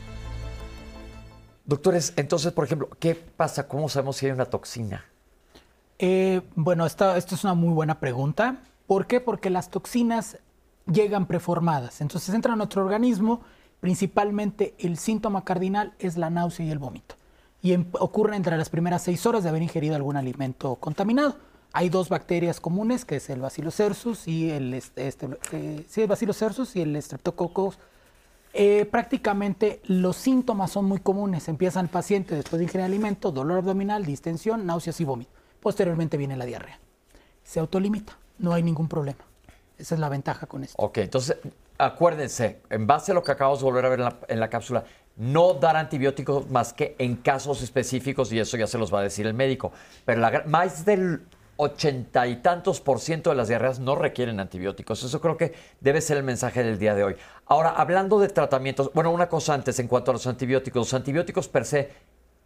Doctores, entonces, por ejemplo, ¿qué pasa? ¿Cómo sabemos si hay una toxina? Eh, bueno, esta, esta es una muy buena pregunta. ¿Por qué? Porque las toxinas llegan preformadas. Entonces entran a nuestro organismo Principalmente el síntoma cardinal es la náusea y el vómito. Y ocurre entre las primeras seis horas de haber ingerido algún alimento contaminado. Hay dos bacterias comunes, que es el Bacillus cersus y el, este, eh, el Bacillus cersus y el Streptococcus Eh, prácticamente los síntomas son muy comunes. Empieza el paciente después de ingerir alimento, dolor abdominal, distensión, náuseas y vómito. Posteriormente viene la diarrea. Se autolimita, no hay ningún problema. Esa es la ventaja con esto. Ok, entonces acuérdense, en base a lo que acabamos de volver a ver en la, cápsula, no dar antibióticos más que en casos específicos y eso ya se los va a decir el médico. Pero la más del ochenta y tantos por ciento de las diarreas no requieren antibióticos. Eso creo que debe ser el mensaje del día de hoy. Ahora, hablando de tratamientos, bueno, una cosa antes en cuanto a los antibióticos. Los antibióticos per se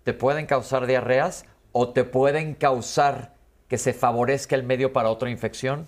te pueden causar diarreas o te pueden causar que se favorezca el medio para otra infección.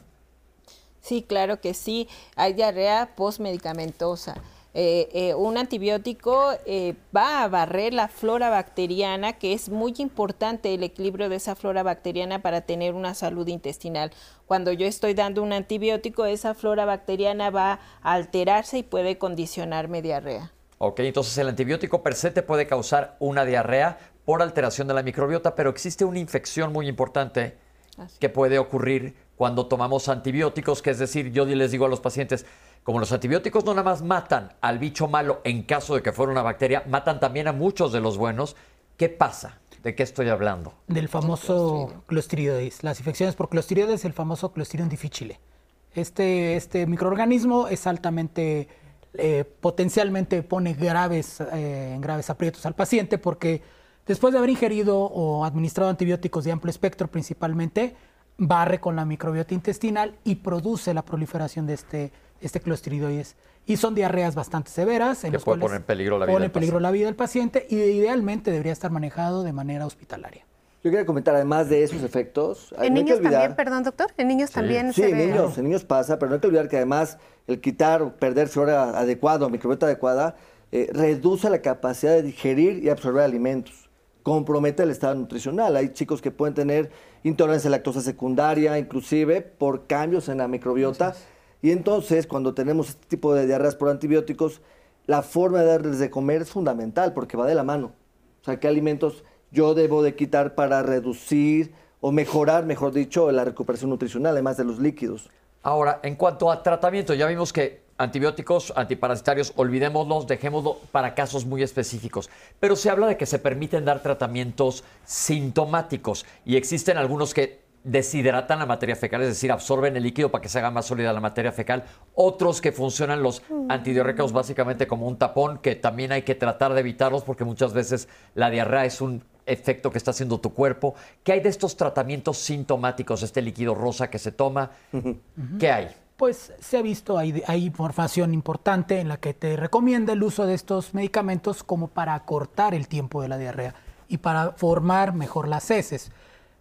Sí, claro que sí. Hay diarrea postmedicamentosa. Eh, eh, un antibiótico eh, va a barrer la flora bacteriana, que es muy importante el equilibrio de esa flora bacteriana para tener una salud intestinal. Cuando yo estoy dando un antibiótico, esa flora bacteriana va a alterarse y puede condicionarme diarrea. Ok, entonces el antibiótico per se te puede causar una diarrea por alteración de la microbiota, pero existe una infección muy importante Así. que puede ocurrir cuando tomamos antibióticos, que es decir, yo les digo a los pacientes, como los antibióticos no nada más matan al bicho malo en caso de que fuera una bacteria, matan también a muchos de los buenos. ¿Qué pasa? ¿De qué estoy hablando? Del famoso Clostridoides. Las infecciones por Clostridoides, el famoso Clostridium difficile. Este, este microorganismo es altamente, eh, potencialmente pone graves, eh, en graves aprietos al paciente porque después de haber ingerido o administrado antibióticos de amplio espectro principalmente, barre con la microbiota intestinal y produce la proliferación de este, este Clostridoides. Y son diarreas bastante severas. En Que los puede cuales poner en peligro la vida pone del en peligro la vida del paciente y idealmente debería estar manejado de manera hospitalaria. Yo quería comentar, además de esos efectos, En no niños olvidar- también, perdón, doctor, en niños también Sí, se en ve. niños, en niños pasa, pero no hay que olvidar que además el quitar o perder flora adecuada, microbiota adecuada, eh, reduce la capacidad de digerir y absorber alimentos. Compromete el estado nutricional. Hay chicos que pueden tener intolerancia a lactosa secundaria, inclusive por cambios en la microbiota. Y entonces, cuando tenemos este tipo de diarreas por antibióticos, la forma de darles de comer es fundamental porque va de la mano. O sea, qué alimentos yo debo de quitar para reducir o mejorar, mejor dicho, la recuperación nutricional, además de los líquidos. Ahora, en cuanto a tratamiento, ya vimos que antibióticos, antiparasitarios, olvidémoslos, dejémoslo para casos muy específicos. Pero se habla de que se permiten dar tratamientos sintomáticos y existen algunos que deshidratan la materia fecal, es decir, absorben el líquido para que se haga más sólida la materia fecal. Otros que funcionan los antidiarreicos básicamente como un tapón, que también hay que tratar de evitarlos porque muchas veces la diarrea es un efecto que está haciendo tu cuerpo. ¿Qué hay de estos tratamientos sintomáticos, este líquido rosa que se toma? ¿Qué hay? Pues se ha visto, hay, información importante en la que te recomienda el uso de estos medicamentos como para acortar el tiempo de la diarrea y para formar mejor las heces.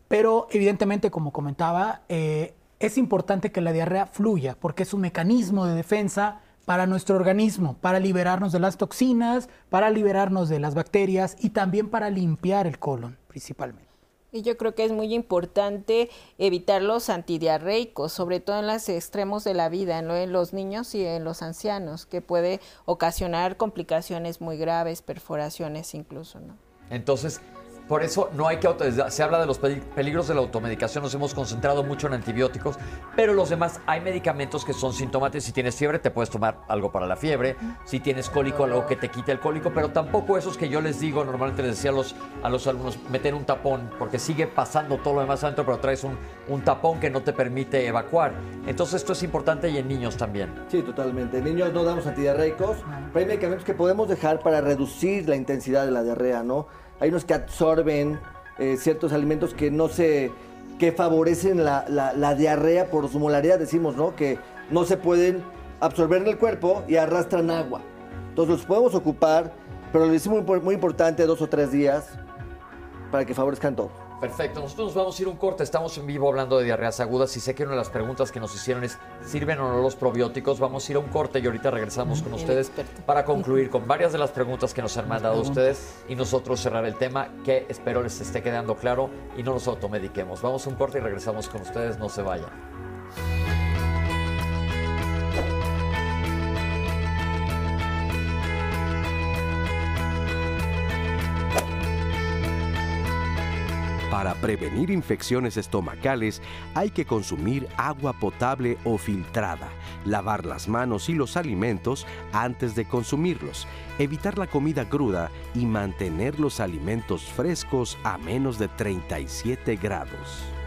Pero evidentemente, como comentaba, eh, es importante que la diarrea fluya porque es un mecanismo de defensa para nuestro organismo, para liberarnos de las toxinas, para liberarnos de las bacterias y también para limpiar el colon principalmente. Y yo creo que es muy importante evitar los antidiarreicos, sobre todo en los extremos de la vida, ¿no? en los niños y en los ancianos, que puede ocasionar complicaciones muy graves, perforaciones incluso, ¿no? Entonces, por eso no hay que se habla de los peli- peligros de la automedicación, nos hemos concentrado mucho en antibióticos, pero los demás hay medicamentos que son sintomáticos. Si tienes fiebre, te puedes tomar algo para la fiebre. Si tienes cólico, algo que te quite el cólico, pero tampoco esos que yo les digo, normalmente les decía a los, a los alumnos, meter un tapón, porque sigue pasando todo lo demás adentro, pero traes un, un tapón que no te permite evacuar. Entonces, esto es importante y en niños también. Sí, totalmente. En niños no damos antidiarreicos, pero hay medicamentos que podemos dejar para reducir la intensidad de la diarrea, ¿no? Hay unos que absorben eh, ciertos alimentos que no se, que favorecen la, la- diarrea por su molaridad, decimos, ¿no? Que no se pueden absorber en el cuerpo y arrastran agua. Entonces los podemos ocupar, pero lo decimos muy importante, dos o tres días, para que favorezcan todo. Perfecto, nosotros nos vamos a ir a un corte, estamos en vivo hablando de diarreas agudas y sé que una de las preguntas que nos hicieron es, ¿sirven o no los probióticos? Vamos a ir a un corte y ahorita regresamos con Bien ustedes experto. para concluir con varias de las preguntas que nos han mandado ustedes y nosotros cerrar el tema que espero les esté quedando claro y no nos automediquemos. Vamos a un corte y regresamos con ustedes, no se vayan. Para prevenir infecciones estomacales hay que consumir agua potable o filtrada, lavar las manos y los alimentos antes de consumirlos, evitar la comida cruda y mantener los alimentos frescos a menos de 37 grados.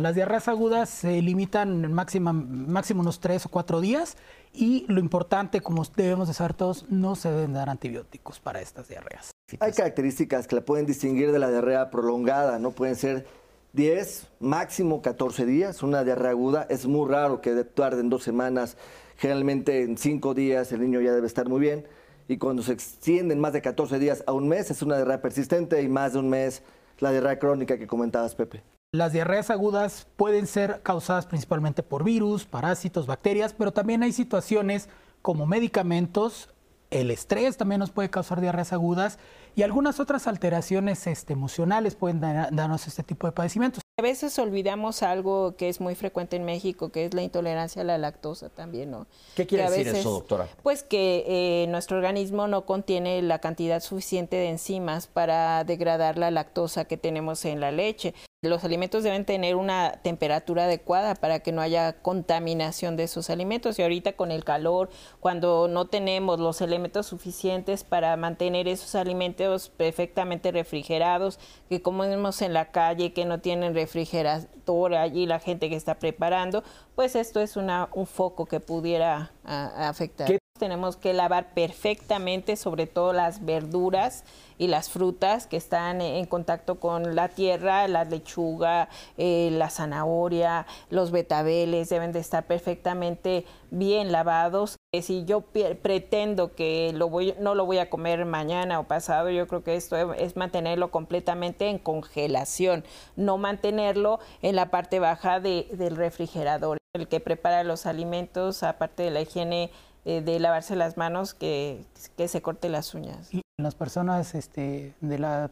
Las diarreas agudas se limitan máximo, máximo unos tres o cuatro días y lo importante, como debemos de saber todos, no se deben dar antibióticos para estas diarreas. Hay características que la pueden distinguir de la diarrea prolongada, ¿no? Pueden ser 10, máximo 14 días. Una diarrea aguda es muy raro que tarde en dos semanas. Generalmente en cinco días el niño ya debe estar muy bien. Y cuando se extienden más de 14 días a un mes es una diarrea persistente y más de un mes la diarrea crónica que comentabas, Pepe. Las diarreas agudas pueden ser causadas principalmente por virus, parásitos, bacterias, pero también hay situaciones como medicamentos, el estrés también nos puede causar diarreas agudas y algunas otras alteraciones este, emocionales pueden darnos este tipo de padecimientos. A veces olvidamos algo que es muy frecuente en México, que es la intolerancia a la lactosa también, ¿no? ¿Qué quiere decir eso, doctora? Pues que eh, nuestro organismo no contiene la cantidad suficiente de enzimas para degradar la lactosa que tenemos en la leche. Los alimentos deben tener una temperatura adecuada para que no haya contaminación de esos alimentos. Y ahorita con el calor, cuando no tenemos los elementos suficientes para mantener esos alimentos perfectamente refrigerados, que comemos en la calle, que no tienen refrigerador allí la gente que está preparando, pues esto es una, un foco que pudiera afectar. Tenemos que lavar perfectamente, sobre todo las verduras y las frutas que están en contacto con la tierra, la lechuga, eh, la zanahoria, los betabeles deben de estar perfectamente bien lavados. Eh, si yo pretendo que no lo voy a comer mañana o pasado, yo creo que esto es mantenerlo completamente en congelación, no mantenerlo en la parte baja del refrigerador. El que prepara los alimentos, aparte de la higiene eh, de lavarse las manos, que, que se corte las uñas las personas este, de, la,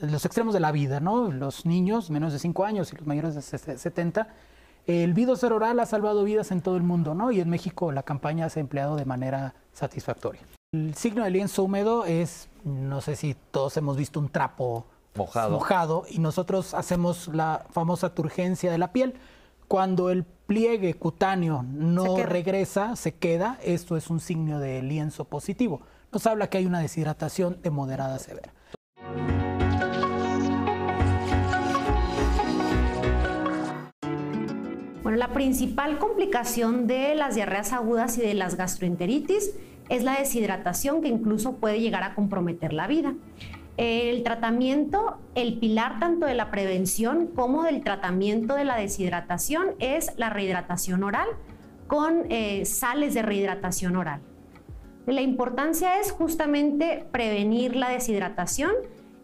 los extremos de la vida, ¿no? Los niños menos de 5 años y los mayores de 70. El Vido Cero Oral ha salvado vidas en todo el mundo, ¿no? Y en México la campaña se ha empleado de manera satisfactoria. El signo del lienzo húmedo es, no sé si todos hemos visto un trapo mojado, mojado y nosotros hacemos la famosa turgencia de la piel. Cuando el pliegue cutáneo no regresa, se queda, esto es un signo de lienzo positivo nos habla que hay una deshidratación de moderada a severa. Bueno, la principal complicación de las diarreas agudas y de las gastroenteritis es la deshidratación que incluso puede llegar a comprometer la vida. El tratamiento, el pilar tanto de la prevención como del tratamiento de la deshidratación es la rehidratación oral con eh, sales de rehidratación oral. La importancia es justamente prevenir la deshidratación,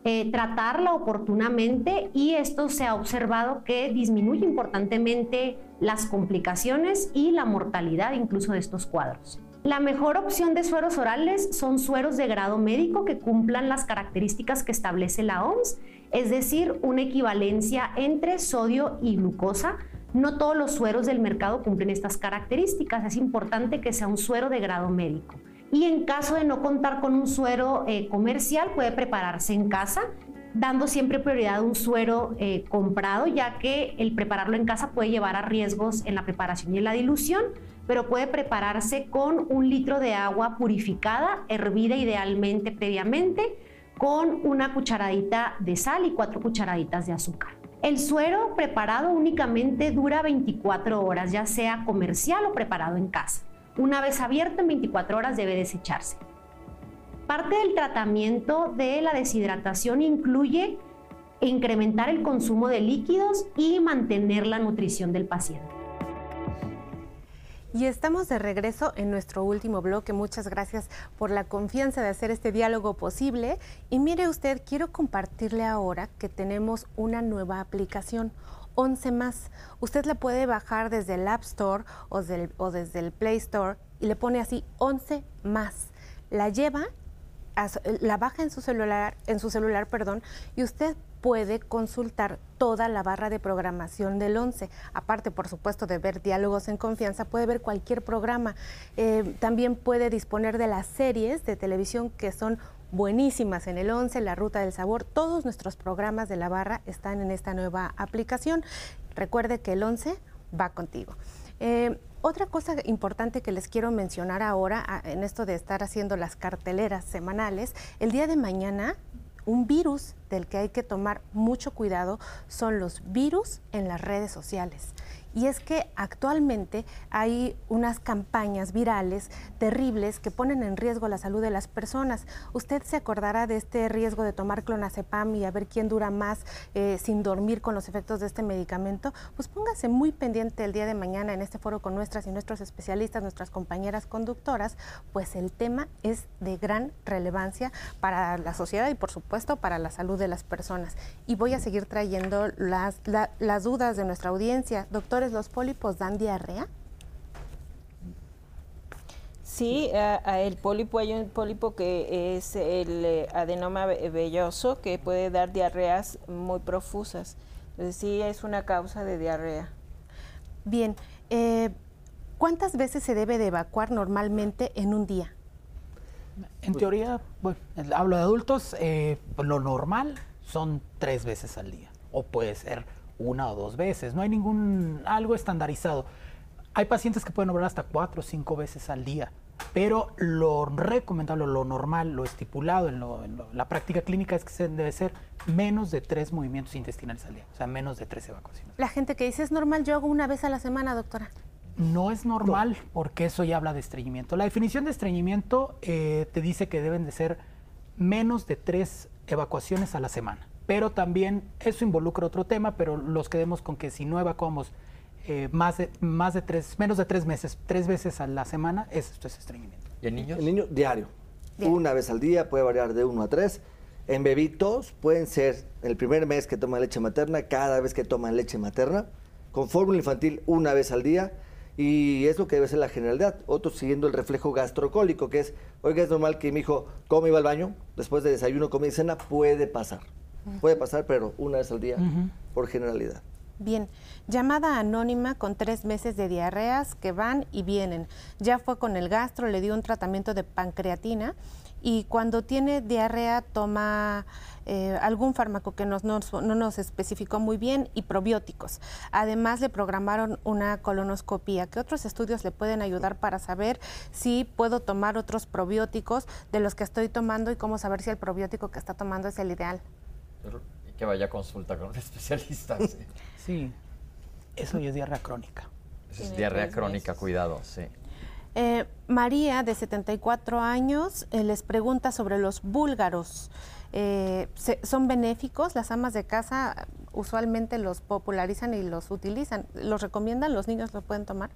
eh, tratarla oportunamente y esto se ha observado que disminuye importantemente las complicaciones y la mortalidad incluso de estos cuadros. La mejor opción de sueros orales son sueros de grado médico que cumplan las características que establece la OMS, es decir, una equivalencia entre sodio y glucosa. No todos los sueros del mercado cumplen estas características, es importante que sea un suero de grado médico y en caso de no contar con un suero eh, comercial puede prepararse en casa dando siempre prioridad a un suero eh, comprado, ya que el prepararlo en casa puede llevar a riesgos en la preparación y en la dilución, pero puede prepararse con un litro de agua purificada, hervida idealmente previamente, con una cucharadita de sal y cuatro cucharaditas de azúcar. El suero preparado únicamente dura 24 horas, ya sea comercial o preparado en casa. Una vez abierto en 24 horas debe desecharse. Parte del tratamiento de la deshidratación incluye incrementar el consumo de líquidos y mantener la nutrición del paciente. Y estamos de regreso en nuestro último bloque. Muchas gracias por la confianza de hacer este diálogo posible. Y mire usted, quiero compartirle ahora que tenemos una nueva aplicación. 11 más. Usted la puede bajar desde el App Store o, desde el Play Store y le pone así 11 más. La lleva, la baja en su celular, en su celular, perdón, y usted puede consultar toda la barra de programación del 11. Aparte, por supuesto, de ver diálogos en confianza, puede ver cualquier programa. Eh, también puede disponer de las series de televisión que son buenísimas en el 11, La Ruta del Sabor. Todos nuestros programas de la barra están en esta nueva aplicación. Recuerde que el 11 va contigo. Eh, otra cosa importante que les quiero mencionar ahora en esto de estar haciendo las carteleras semanales, el día de mañana un virus del que hay que tomar mucho cuidado son los virus en las redes sociales. Y es que actualmente hay unas campañas virales terribles que ponen en riesgo la salud de las personas. Usted se acordará de este riesgo de tomar clonazepam y a ver quién dura más eh, sin dormir con los efectos de este medicamento. Pues póngase muy pendiente el día de mañana en este foro con nuestras y nuestros especialistas, nuestras compañeras conductoras, pues el tema es de gran relevancia para la sociedad y por supuesto para la salud de las personas. Y voy a seguir trayendo las, las dudas de nuestra audiencia. Doctores, ¿los pólipos dan diarrea? Sí, el pólipo, hay un pólipo que es el eh, adenoma velloso que puede dar diarreas muy profusas. Entonces sí es una causa de diarrea. Bien, eh, ¿cuántas veces se debe de evacuar normalmente en un día? En teoría, bueno, hablo de adultos, eh, lo normal son tres veces al día, o puede ser una o dos veces. No hay ningún algo estandarizado. Hay pacientes que pueden obrar hasta cuatro o cinco veces al día, pero lo recomendable, lo normal, lo estipulado en, la práctica clínica es que se debe ser menos de tres movimientos intestinales al día, o sea, menos de tres evacuaciones. La gente que dice es normal, yo hago una vez a la semana, doctora. No es normal porque eso ya habla de estreñimiento. La definición de estreñimiento eh, te dice que deben de ser menos de tres evacuaciones a la semana pero también eso involucra otro tema, pero los quedemos con que si no evacuamos eh, más, de, más de tres, menos de tres meses, tres veces a la semana, esto es estreñimiento. ¿Y en niños? El niño diario. Una vez al día, puede variar de uno a tres. En bebitos pueden ser el primer mes que toman leche materna, cada vez que toman leche materna, con fórmula infantil una vez al día. Y es lo que debe ser la generalidad. Otros siguiendo el reflejo gastrocólico, que es, oiga, es normal que mi hijo come y va al baño, después de desayuno, come y cena, puede pasar. Puede pasar, pero una vez al día, por generalidad. Bien, llamada anónima con tres meses de diarreas que van y vienen. Ya fue con el gastro, le dio un tratamiento de pancreatina y cuando tiene diarrea toma eh, algún fármaco que no nos especificó muy bien y probióticos. Además le programaron una colonoscopía. ¿Qué otros estudios le pueden ayudar para saber si puedo tomar otros probióticos de los que estoy tomando y cómo saber si el probiótico que está tomando es el ideal? y que vaya a consulta con un *laughs* especialista. Sí, eso ya es diarrea crónica. es diarrea crónica, cuidado, sí. Eh, María, de 74 años, eh, les pregunta sobre los búlgaros. Eh, ¿Son benéficos? Las amas de casa usualmente los popularizan y los utilizan. ¿Los recomiendan? ¿Los niños lo pueden tomar?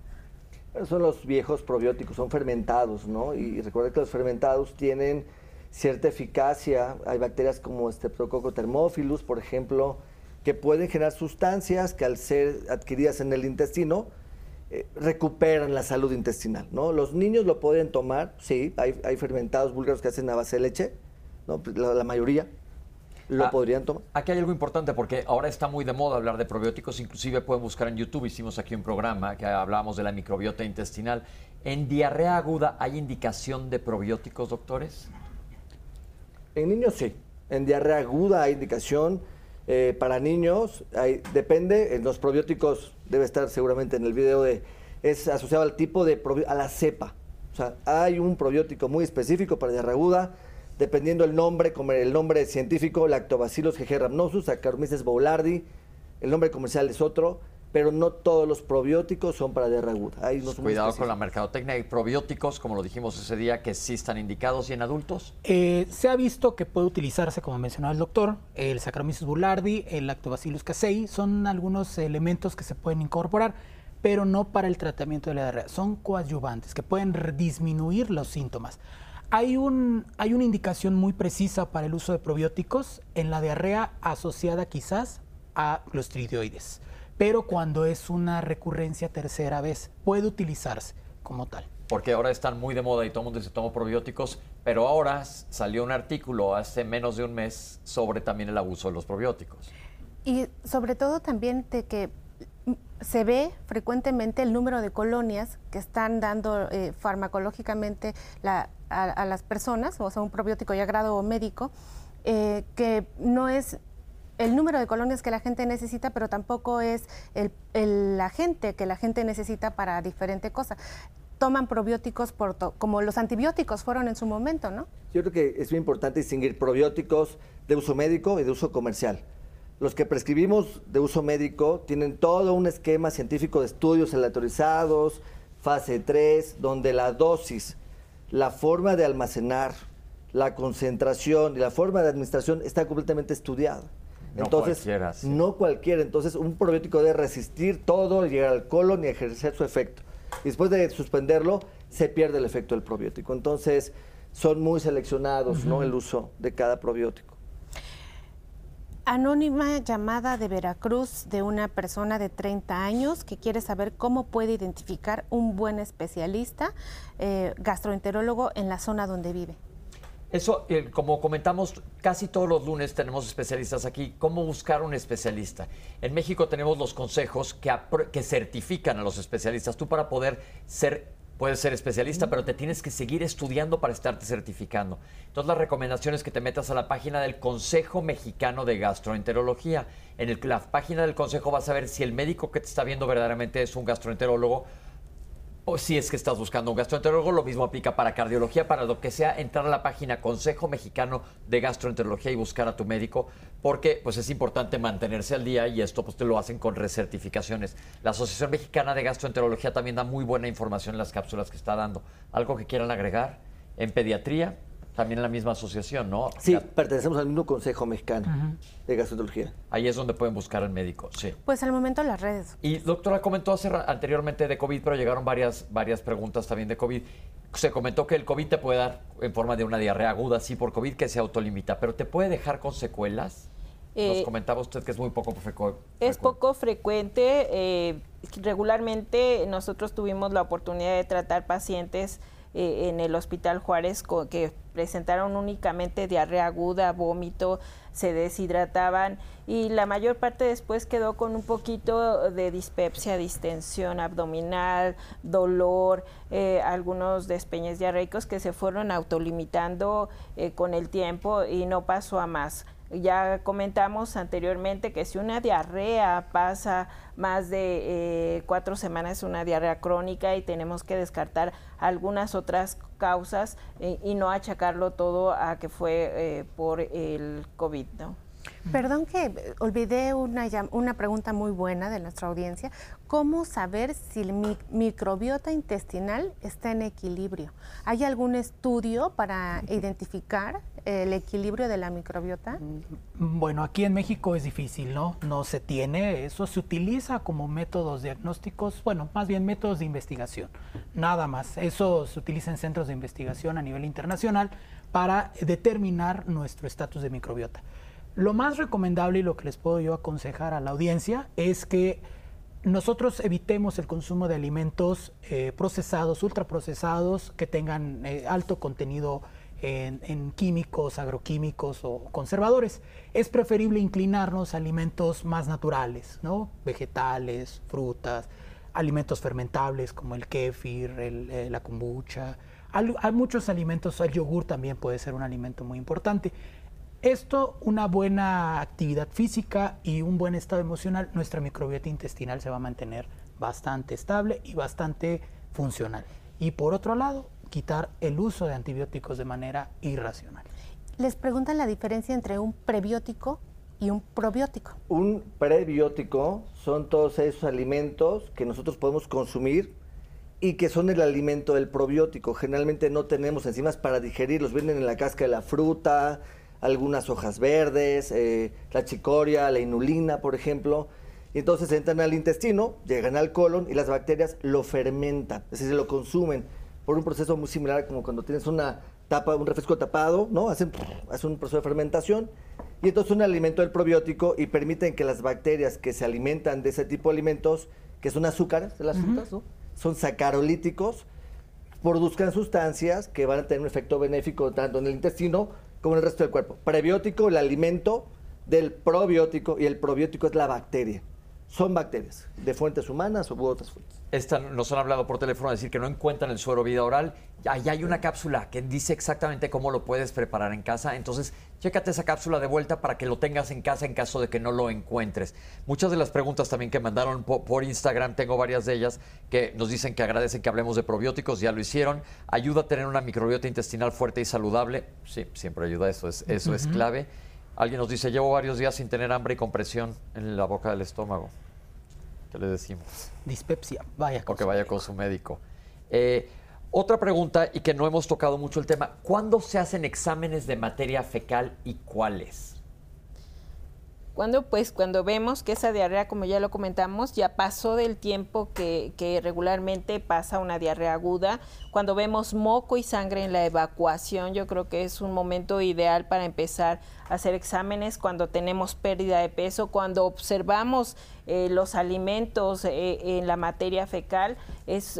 Son los viejos probióticos, son fermentados, ¿no? Y recuerda que los fermentados tienen cierta eficacia. Hay bacterias como Streptococcus thermophilus, por ejemplo, que pueden generar sustancias que al ser adquiridas en el intestino eh, recuperan la salud intestinal. ¿no? Los niños lo pueden tomar, sí, hay, fermentados búlgaros que hacen a base de leche, ¿no? la, mayoría lo ah, podrían tomar. Aquí hay algo importante porque ahora está muy de moda hablar de probióticos, inclusive pueden buscar en YouTube, hicimos aquí un programa que hablábamos de la microbiota intestinal. ¿En diarrea aguda hay indicación de probióticos, doctores? En niños sí. En diarrea aguda hay indicación. Eh, para niños, hay, depende, en los probióticos debe estar seguramente en el video de, es asociado al tipo de, a la cepa. O sea, hay un probiótico muy específico para diarrea aguda, dependiendo el nombre, como el nombre científico, Lactobacillus GG rhamnosus, Saccharomyces boulardii, el nombre comercial es otro, pero no todos los probióticos son para diarrea aguda. Hay Cuidado con la mercadotecnia. Hay probióticos, como lo dijimos ese día, que sí están indicados y en adultos. Eh, se ha visto que puede utilizarse, como mencionaba el doctor, el Saccharomyces boulardii, el Lactobacillus casei, son algunos elementos que se pueden incorporar, pero no para el tratamiento de la diarrea. Son coadyuvantes que pueden disminuir los síntomas. Hay, un, hay una indicación muy precisa para el uso de probióticos en la diarrea asociada quizás a clostridioides pero cuando es una recurrencia tercera vez, puede utilizarse. como tal. Porque ahora están muy de moda y todo el mundo se toma probióticos, pero ahora salió un artículo hace menos de un mes sobre también el abuso de los probióticos. Y sobre todo también de que se ve frecuentemente el número de colonias que están dando eh, farmacológicamente a, las personas, o sea, un probiótico ya grado médico, eh, que no es el número de colonias que la gente necesita, pero tampoco es el, el agente que la gente necesita para diferente cosa. Toman probióticos por como los antibióticos fueron en su momento, ¿no? Yo creo que es muy importante distinguir probióticos de uso médico y de uso comercial. Los que prescribimos de uso médico tienen todo un esquema científico de estudios aleatorizados, fase 3, donde la dosis, la forma de almacenar, la concentración y la forma de administración está completamente estudiada. No Entonces, cualquiera, sí. no cualquiera. Entonces, un probiótico debe resistir todo, llegar al colon y ejercer su efecto. Y después de suspenderlo, se pierde el efecto del probiótico. Entonces, son muy seleccionados, ¿no? El uso de cada probiótico. Anónima llamada de Veracruz de una persona de 30 años que quiere saber cómo puede identificar un buen especialista eh, gastroenterólogo en la zona donde vive. Eso, eh, como comentamos, casi todos los lunes tenemos especialistas aquí. ¿Cómo buscar un especialista? En México tenemos los consejos que, que certifican a los especialistas. Tú para poder ser puedes ser especialista, pero te tienes que seguir estudiando para estarte certificando. Entonces, la recomendación es que te metas a la página del Consejo Mexicano de Gastroenterología. En la página del Consejo vas a ver si el médico que te está viendo verdaderamente es un gastroenterólogo o si es que estás buscando un gastroenterólogo, lo mismo aplica para cardiología, para lo que sea, entrar a la página Consejo Mexicano de Gastroenterología y buscar a tu médico, porque pues es importante mantenerse al día y esto pues te lo hacen con recertificaciones. La Asociación Mexicana de Gastroenterología también da muy buena información en las cápsulas que está dando. ¿Algo que quieran agregar? En pediatría, también en la misma asociación, ¿no? Sí, pertenecemos al mismo Consejo Mexicano de Gastroenterología. Ahí es donde pueden buscar al médico, sí. Pues al momento las redes. Y doctora comentó hace, anteriormente de COVID, pero llegaron varias, varias preguntas también de COVID. Se comentó que el COVID te puede dar en forma de una diarrea aguda, sí, por COVID, que se autolimita, pero ¿te puede dejar con secuelas? Nos Eh, comentaba usted que es muy poco frecu- Es frecuente. poco frecuente. eh, regularmente nosotros tuvimos la oportunidad de tratar pacientes eh, en el Hospital Juárez que presentaron únicamente diarrea aguda, vómito, se deshidrataban y la mayor parte después quedó con un poquito de dispepsia, distensión abdominal, dolor, eh, algunos despeñes diarreicos que se fueron autolimitando eh, con el tiempo y no pasó a más. Ya comentamos anteriormente que si una diarrea pasa más de eh, cuatro semanas, una diarrea crónica y tenemos que descartar algunas otras causas eh, y no achacarlo todo a que fue eh, por el COVID, ¿no? Perdón que olvidé una, una pregunta muy buena de nuestra audiencia. ¿Cómo saber si el mi- microbiota intestinal está en equilibrio? ¿Hay algún estudio para identificar el equilibrio de la microbiota? Bueno, aquí en México es difícil, ¿no? No se tiene, eso se utiliza como métodos diagnósticos, bueno, más bien métodos de investigación, nada más. Eso se utiliza en centros de investigación a nivel internacional para determinar nuestro estatus de microbiota. Lo más recomendable y lo que les puedo yo aconsejar a la audiencia es que nosotros evitemos el consumo de alimentos eh, procesados, ultraprocesados, que tengan eh, alto contenido en, químicos, agroquímicos o conservadores. Es preferible inclinarnos a alimentos más naturales, ¿no? Vegetales, frutas, alimentos fermentables como el kéfir, el, eh, la kombucha. Hay muchos alimentos, el yogur también puede ser un alimento muy importante. Esto, una buena actividad física y un buen estado emocional, nuestra microbiota intestinal se va a mantener bastante estable y bastante funcional. Y por otro lado, quitar el uso de antibióticos de manera irracional. Les preguntan la diferencia entre un prebiótico y un probiótico. Un prebiótico son todos esos alimentos que nosotros podemos consumir y que son el alimento del probiótico. Generalmente no tenemos enzimas para digerirlos, vienen en la casca de la fruta, algunas hojas verdes, eh, la chicoria, la inulina, por ejemplo. Y entonces entran al intestino, llegan al colon y las bacterias lo fermentan, es decir, lo consumen por un proceso muy similar como cuando tienes una tapa, un refresco tapado, ¿no? Hacen, hacen un proceso de fermentación y entonces un alimento del probiótico y permiten que las bacterias que se alimentan de ese tipo de alimentos, que son azúcares de las frutas, ¿no? son sacarolíticos, produzcan sustancias que van a tener un efecto benéfico tanto en el intestino como el resto del cuerpo. Prebiótico, el alimento del probiótico, y el probiótico es la bacteria. Son bacterias de fuentes humanas o u otras fuentes. Esta, nos han hablado por teléfono a decir que no encuentran el suero vida oral. Ahí hay una cápsula que dice exactamente cómo lo puedes preparar en casa. Entonces, chécate esa cápsula de vuelta para que lo tengas en casa en caso de que no lo encuentres. Muchas de las preguntas también que mandaron po- por, Instagram, tengo varias de ellas, que nos dicen que agradecen que hablemos de probióticos, ya lo hicieron. Ayuda a tener una microbiota intestinal fuerte y saludable. Sí, siempre ayuda, eso es, eso es clave. Alguien nos dice, llevo varios días sin tener hambre y compresión en la boca del estómago. ¿Qué le decimos? Dispepsia, vaya. o que vaya con su médico. Eh, otra pregunta, y que no hemos tocado mucho el tema, ¿cuándo se hacen exámenes de materia fecal y cuáles? Cuando pues cuando vemos que esa diarrea, como ya lo comentamos, ya pasó del tiempo que, que regularmente pasa una diarrea aguda, cuando vemos moco y sangre en la evacuación, yo creo que es un momento ideal para empezar a hacer exámenes cuando tenemos pérdida de peso, cuando observamos eh, los alimentos eh, en la materia fecal, es,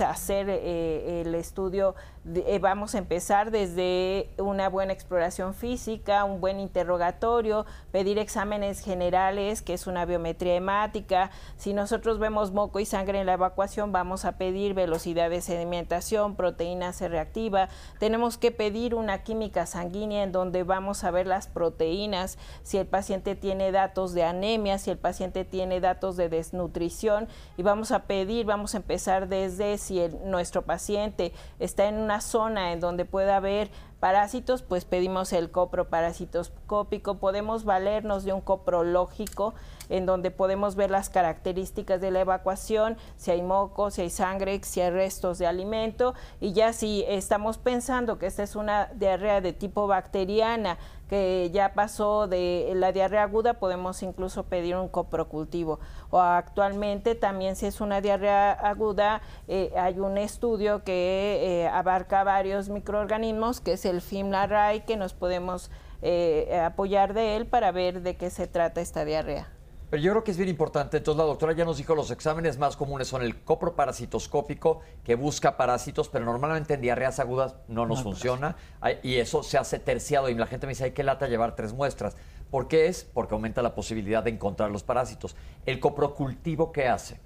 hacer eh, el estudio, de- vamos a empezar desde una buena exploración física, un buen interrogatorio, pedir exámenes generales, que es una biometría hemática. Si nosotros vemos moco y sangre en la evacuación, vamos a pedir velocidad de sedimentación, proteína C reactiva. Tenemos que pedir una química sanguínea en donde vamos a ver las proteínas, si el paciente tiene datos de anemia, si el paciente tiene datos de desnutrición y vamos a pedir, vamos a empezar desde si nuestro paciente está en una zona en donde pueda haber parásitos, pues pedimos el coproparasitoscópico, podemos valernos de un coprológico en donde podemos ver las características de la evacuación, si hay moco, si hay sangre, si hay restos de alimento. Y ya si estamos pensando que esta es una diarrea de tipo bacteriana que ya pasó de la diarrea aguda, podemos incluso pedir un coprocultivo. O actualmente también si es una diarrea aguda, eh, hay un estudio que eh, abarca varios microorganismos, que es el FIMLARAI, que nos podemos eh, apoyar de él para ver de qué se trata esta diarrea. Pero yo creo que es bien importante, entonces la doctora ya nos dijo, los exámenes más comunes son el coproparasitoscópico, que busca parásitos, pero normalmente en diarreas agudas no nos funciona, y eso se hace terciado, y la gente me dice, hay que lata llevar tres muestras. ¿Por qué es? Porque aumenta la posibilidad de encontrar los parásitos. ¿El coprocultivo qué hace?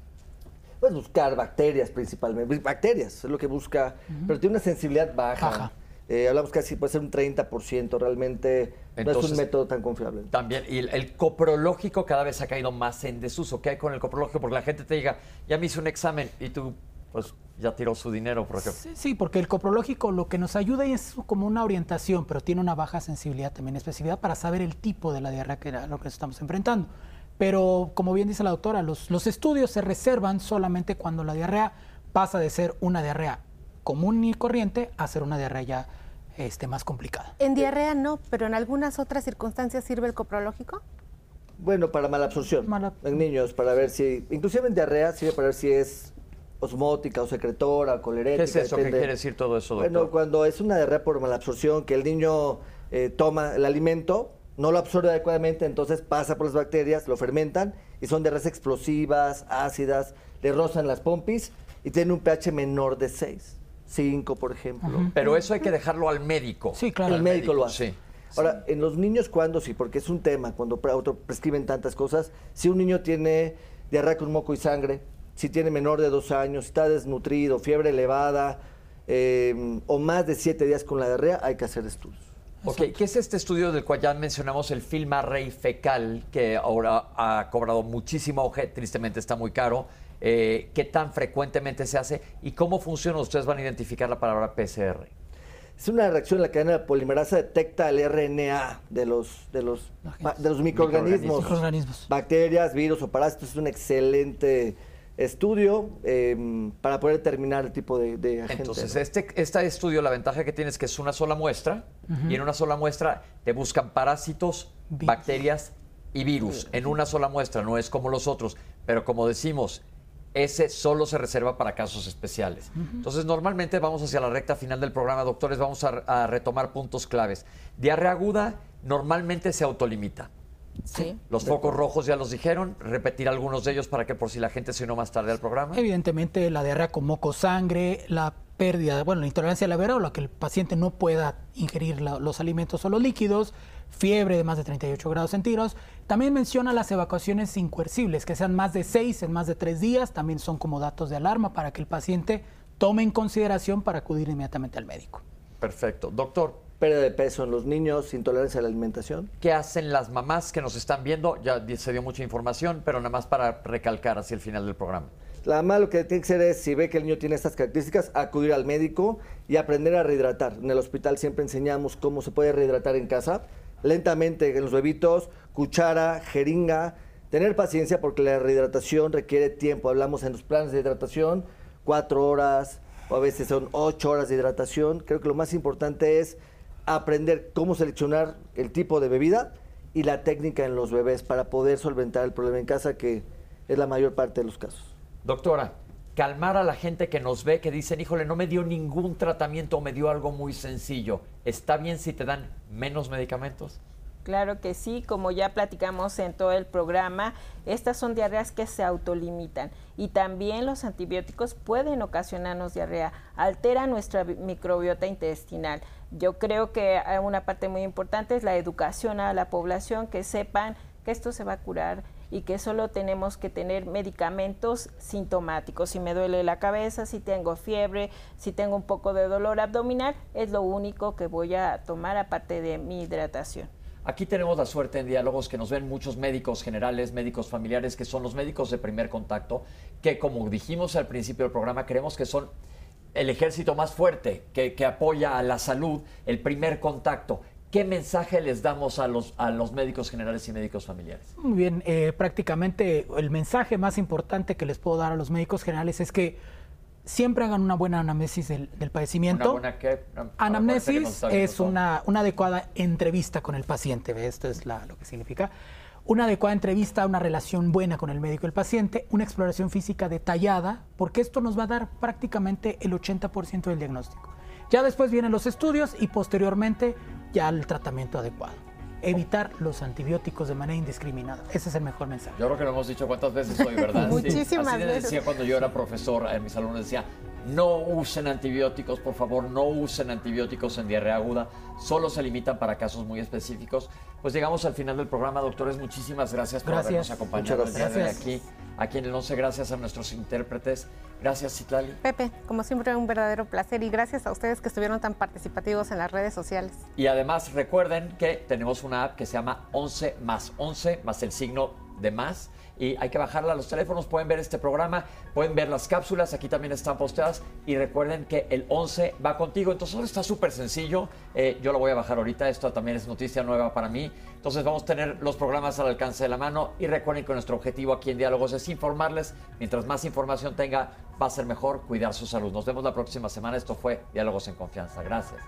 Puedes buscar bacterias principalmente. Bacterias es lo que busca, pero tiene una sensibilidad baja. Baja. Eh, hablamos casi puede ser un 30%, realmente no es Entonces- un método tan confiable. También, y el, el coprológico cada vez ha caído más en desuso. ¿Qué hay con el coprológico? Porque la gente te diga, ya me hice un examen y tú, pues, ya tiró su dinero, por ejemplo. Sí, sí, porque el coprológico lo que nos ayuda es como una orientación, pero tiene una baja sensibilidad también, especificidad para saber el tipo de la diarrea que a lo que nos estamos enfrentando. Pero como bien dice la doctora, los, los estudios se reservan solamente cuando la diarrea pasa de ser una diarrea común y corriente a ser una diarrea ya este, más complicada. En diarrea no, pero en algunas otras circunstancias sirve el coprológico. Bueno, para malabsorción. Mala- En niños, para ver si, inclusive en diarrea, sirve para ver si es osmótica o secretora, colerética. ¿Qué es eso? ¿Qué depende. quiere decir todo eso, doctor? Bueno, cuando es una diarrea por malabsorción, que el niño eh, toma el alimento, no lo absorbe adecuadamente, entonces pasa por las bacterias, lo fermentan y son diarreas explosivas, ácidas, le rozan las pompis y tienen un pH menor de 6, 5 por ejemplo. Pero eso hay que dejarlo al médico. Sí, claro. El Al médico lo hace. Sí. Ahora, en los niños, ¿cuándo sí? Porque es un tema, cuando auto- prescriben tantas cosas. Si un niño tiene diarrea con moco y sangre, si tiene menor de dos años, si está desnutrido, fiebre elevada, eh, o más de siete días con la diarrea, hay que hacer estudios. Ok, ¿qué es este estudio del cual ya mencionamos el film array fecal, que ahora ha cobrado muchísimo auge, tristemente está muy caro? Eh, ¿Qué tan frecuentemente se hace y cómo funciona? Ustedes van a identificar la palabra PCR. Es una reacción en la cadena de polimerasa detecta el RNA de los, de los, de los microorganismos, Microorganismos. bacterias, virus o parásitos. Es un excelente estudio eh, para poder determinar el tipo de, de agente. Entonces, ¿no? este, este estudio, la ventaja que tiene es que es una sola muestra y en una sola muestra te buscan parásitos, Virus. bacterias y virus. En una sola muestra, no es como los otros. Pero como decimos, ese solo se reserva para casos especiales. Entonces, normalmente vamos hacia la recta final del programa, doctores, vamos a, a retomar puntos claves. Diarrea aguda normalmente se autolimita. Sí. Los focos rojos ya los dijeron, repetir algunos de ellos para que por si la gente se unió más tarde al programa. Evidentemente, la diarrea con moco sangre, la pérdida, bueno, la intolerancia a la verola, que el paciente no pueda ingerir la- los alimentos o los líquidos, fiebre de más de 38 grados centígrados. También menciona las evacuaciones incoercibles, que sean más de 6 en más de 3 días, también son como datos de alarma para que el paciente tome en consideración para acudir inmediatamente al médico. Perfecto. Doctor, Pérdida de peso en los niños, intolerancia a la alimentación. ¿qué hacen las mamás que nos están viendo? Ya se dio mucha información, pero nada más para recalcar hacia el final del programa. La mamá lo que tiene que hacer es, si ve que el niño tiene estas características, acudir al médico y aprender a rehidratar. En el hospital siempre enseñamos cómo se puede rehidratar en casa, lentamente en los bebitos, cuchara, jeringa. Tener paciencia porque la rehidratación requiere tiempo. Hablamos en los planes de hidratación, cuatro horas o a veces son ocho horas de hidratación. Creo que lo más importante es aprender cómo seleccionar el tipo de bebida y la técnica en los bebés para poder solventar el problema en casa, que es la mayor parte de los casos. Doctora, calmar a la gente que nos ve, que dicen, híjole, no me dio ningún tratamiento, me dio algo muy sencillo. ¿Está bien si te dan menos medicamentos? Claro que sí, como ya platicamos en todo el programa, estas son diarreas que se autolimitan y también los antibióticos pueden ocasionarnos diarrea, altera nuestra bi- microbiota intestinal. Yo creo que una parte muy importante es la educación a la población, que sepan que esto se va a curar y que solo tenemos que tener medicamentos sintomáticos. Si me duele la cabeza, si tengo fiebre, si tengo un poco de dolor abdominal, es lo único que voy a tomar aparte de mi hidratación. Aquí tenemos la suerte en diálogos que nos ven muchos médicos generales, médicos familiares, que son los médicos de primer contacto, que como dijimos al principio del programa, creemos que son el ejército más fuerte, que, que apoya a la salud, el primer contacto. ¿Qué mensaje les damos a los, a los médicos generales y médicos familiares? Muy bien, eh, prácticamente el mensaje más importante que les puedo dar a los médicos generales es que siempre hagan una buena anamnesis del, del padecimiento. Una buena una- acuérdense Anamnesis es una, una adecuada entrevista con el paciente, ¿ve? esto es la- lo que significa. Una adecuada entrevista, una relación buena con el médico y el paciente, una exploración física detallada, porque esto nos va a dar prácticamente el 80% del diagnóstico. Ya después vienen los estudios y posteriormente ya el tratamiento adecuado. Evitar los antibióticos de manera indiscriminada. Ese es el mejor mensaje. Yo creo que lo hemos dicho cuántas veces hoy, ¿verdad? *laughs* Sí. Muchísimas Así veces. decía cuando yo era profesor, en mis alumnos decía, no usen antibióticos, por favor, no usen antibióticos en diarrea aguda, solo se limitan para casos muy específicos. Pues llegamos al final del programa, doctores, muchísimas gracias por Gracias. habernos acompañado el día de aquí. Aquí en el 11, gracias a nuestros intérpretes. Gracias, Citlali. Pepe, como siempre, un verdadero placer y gracias a ustedes que estuvieron tan participativos en las redes sociales. Y además recuerden que tenemos una app que se llama 11 más 11 más el signo de más. Y hay que bajarla a los teléfonos, pueden ver este programa, pueden ver las cápsulas, aquí también están posteadas. Y recuerden que el 11 va contigo, entonces está súper sencillo. Eh, yo lo voy a bajar ahorita, esto también es noticia nueva para mí. Entonces vamos a tener los programas al alcance de la mano y recuerden que nuestro objetivo aquí en Diálogos es informarles. Mientras más información tenga, va a ser mejor cuidar su salud. Nos vemos la próxima semana. Esto fue Diálogos en Confianza. Gracias.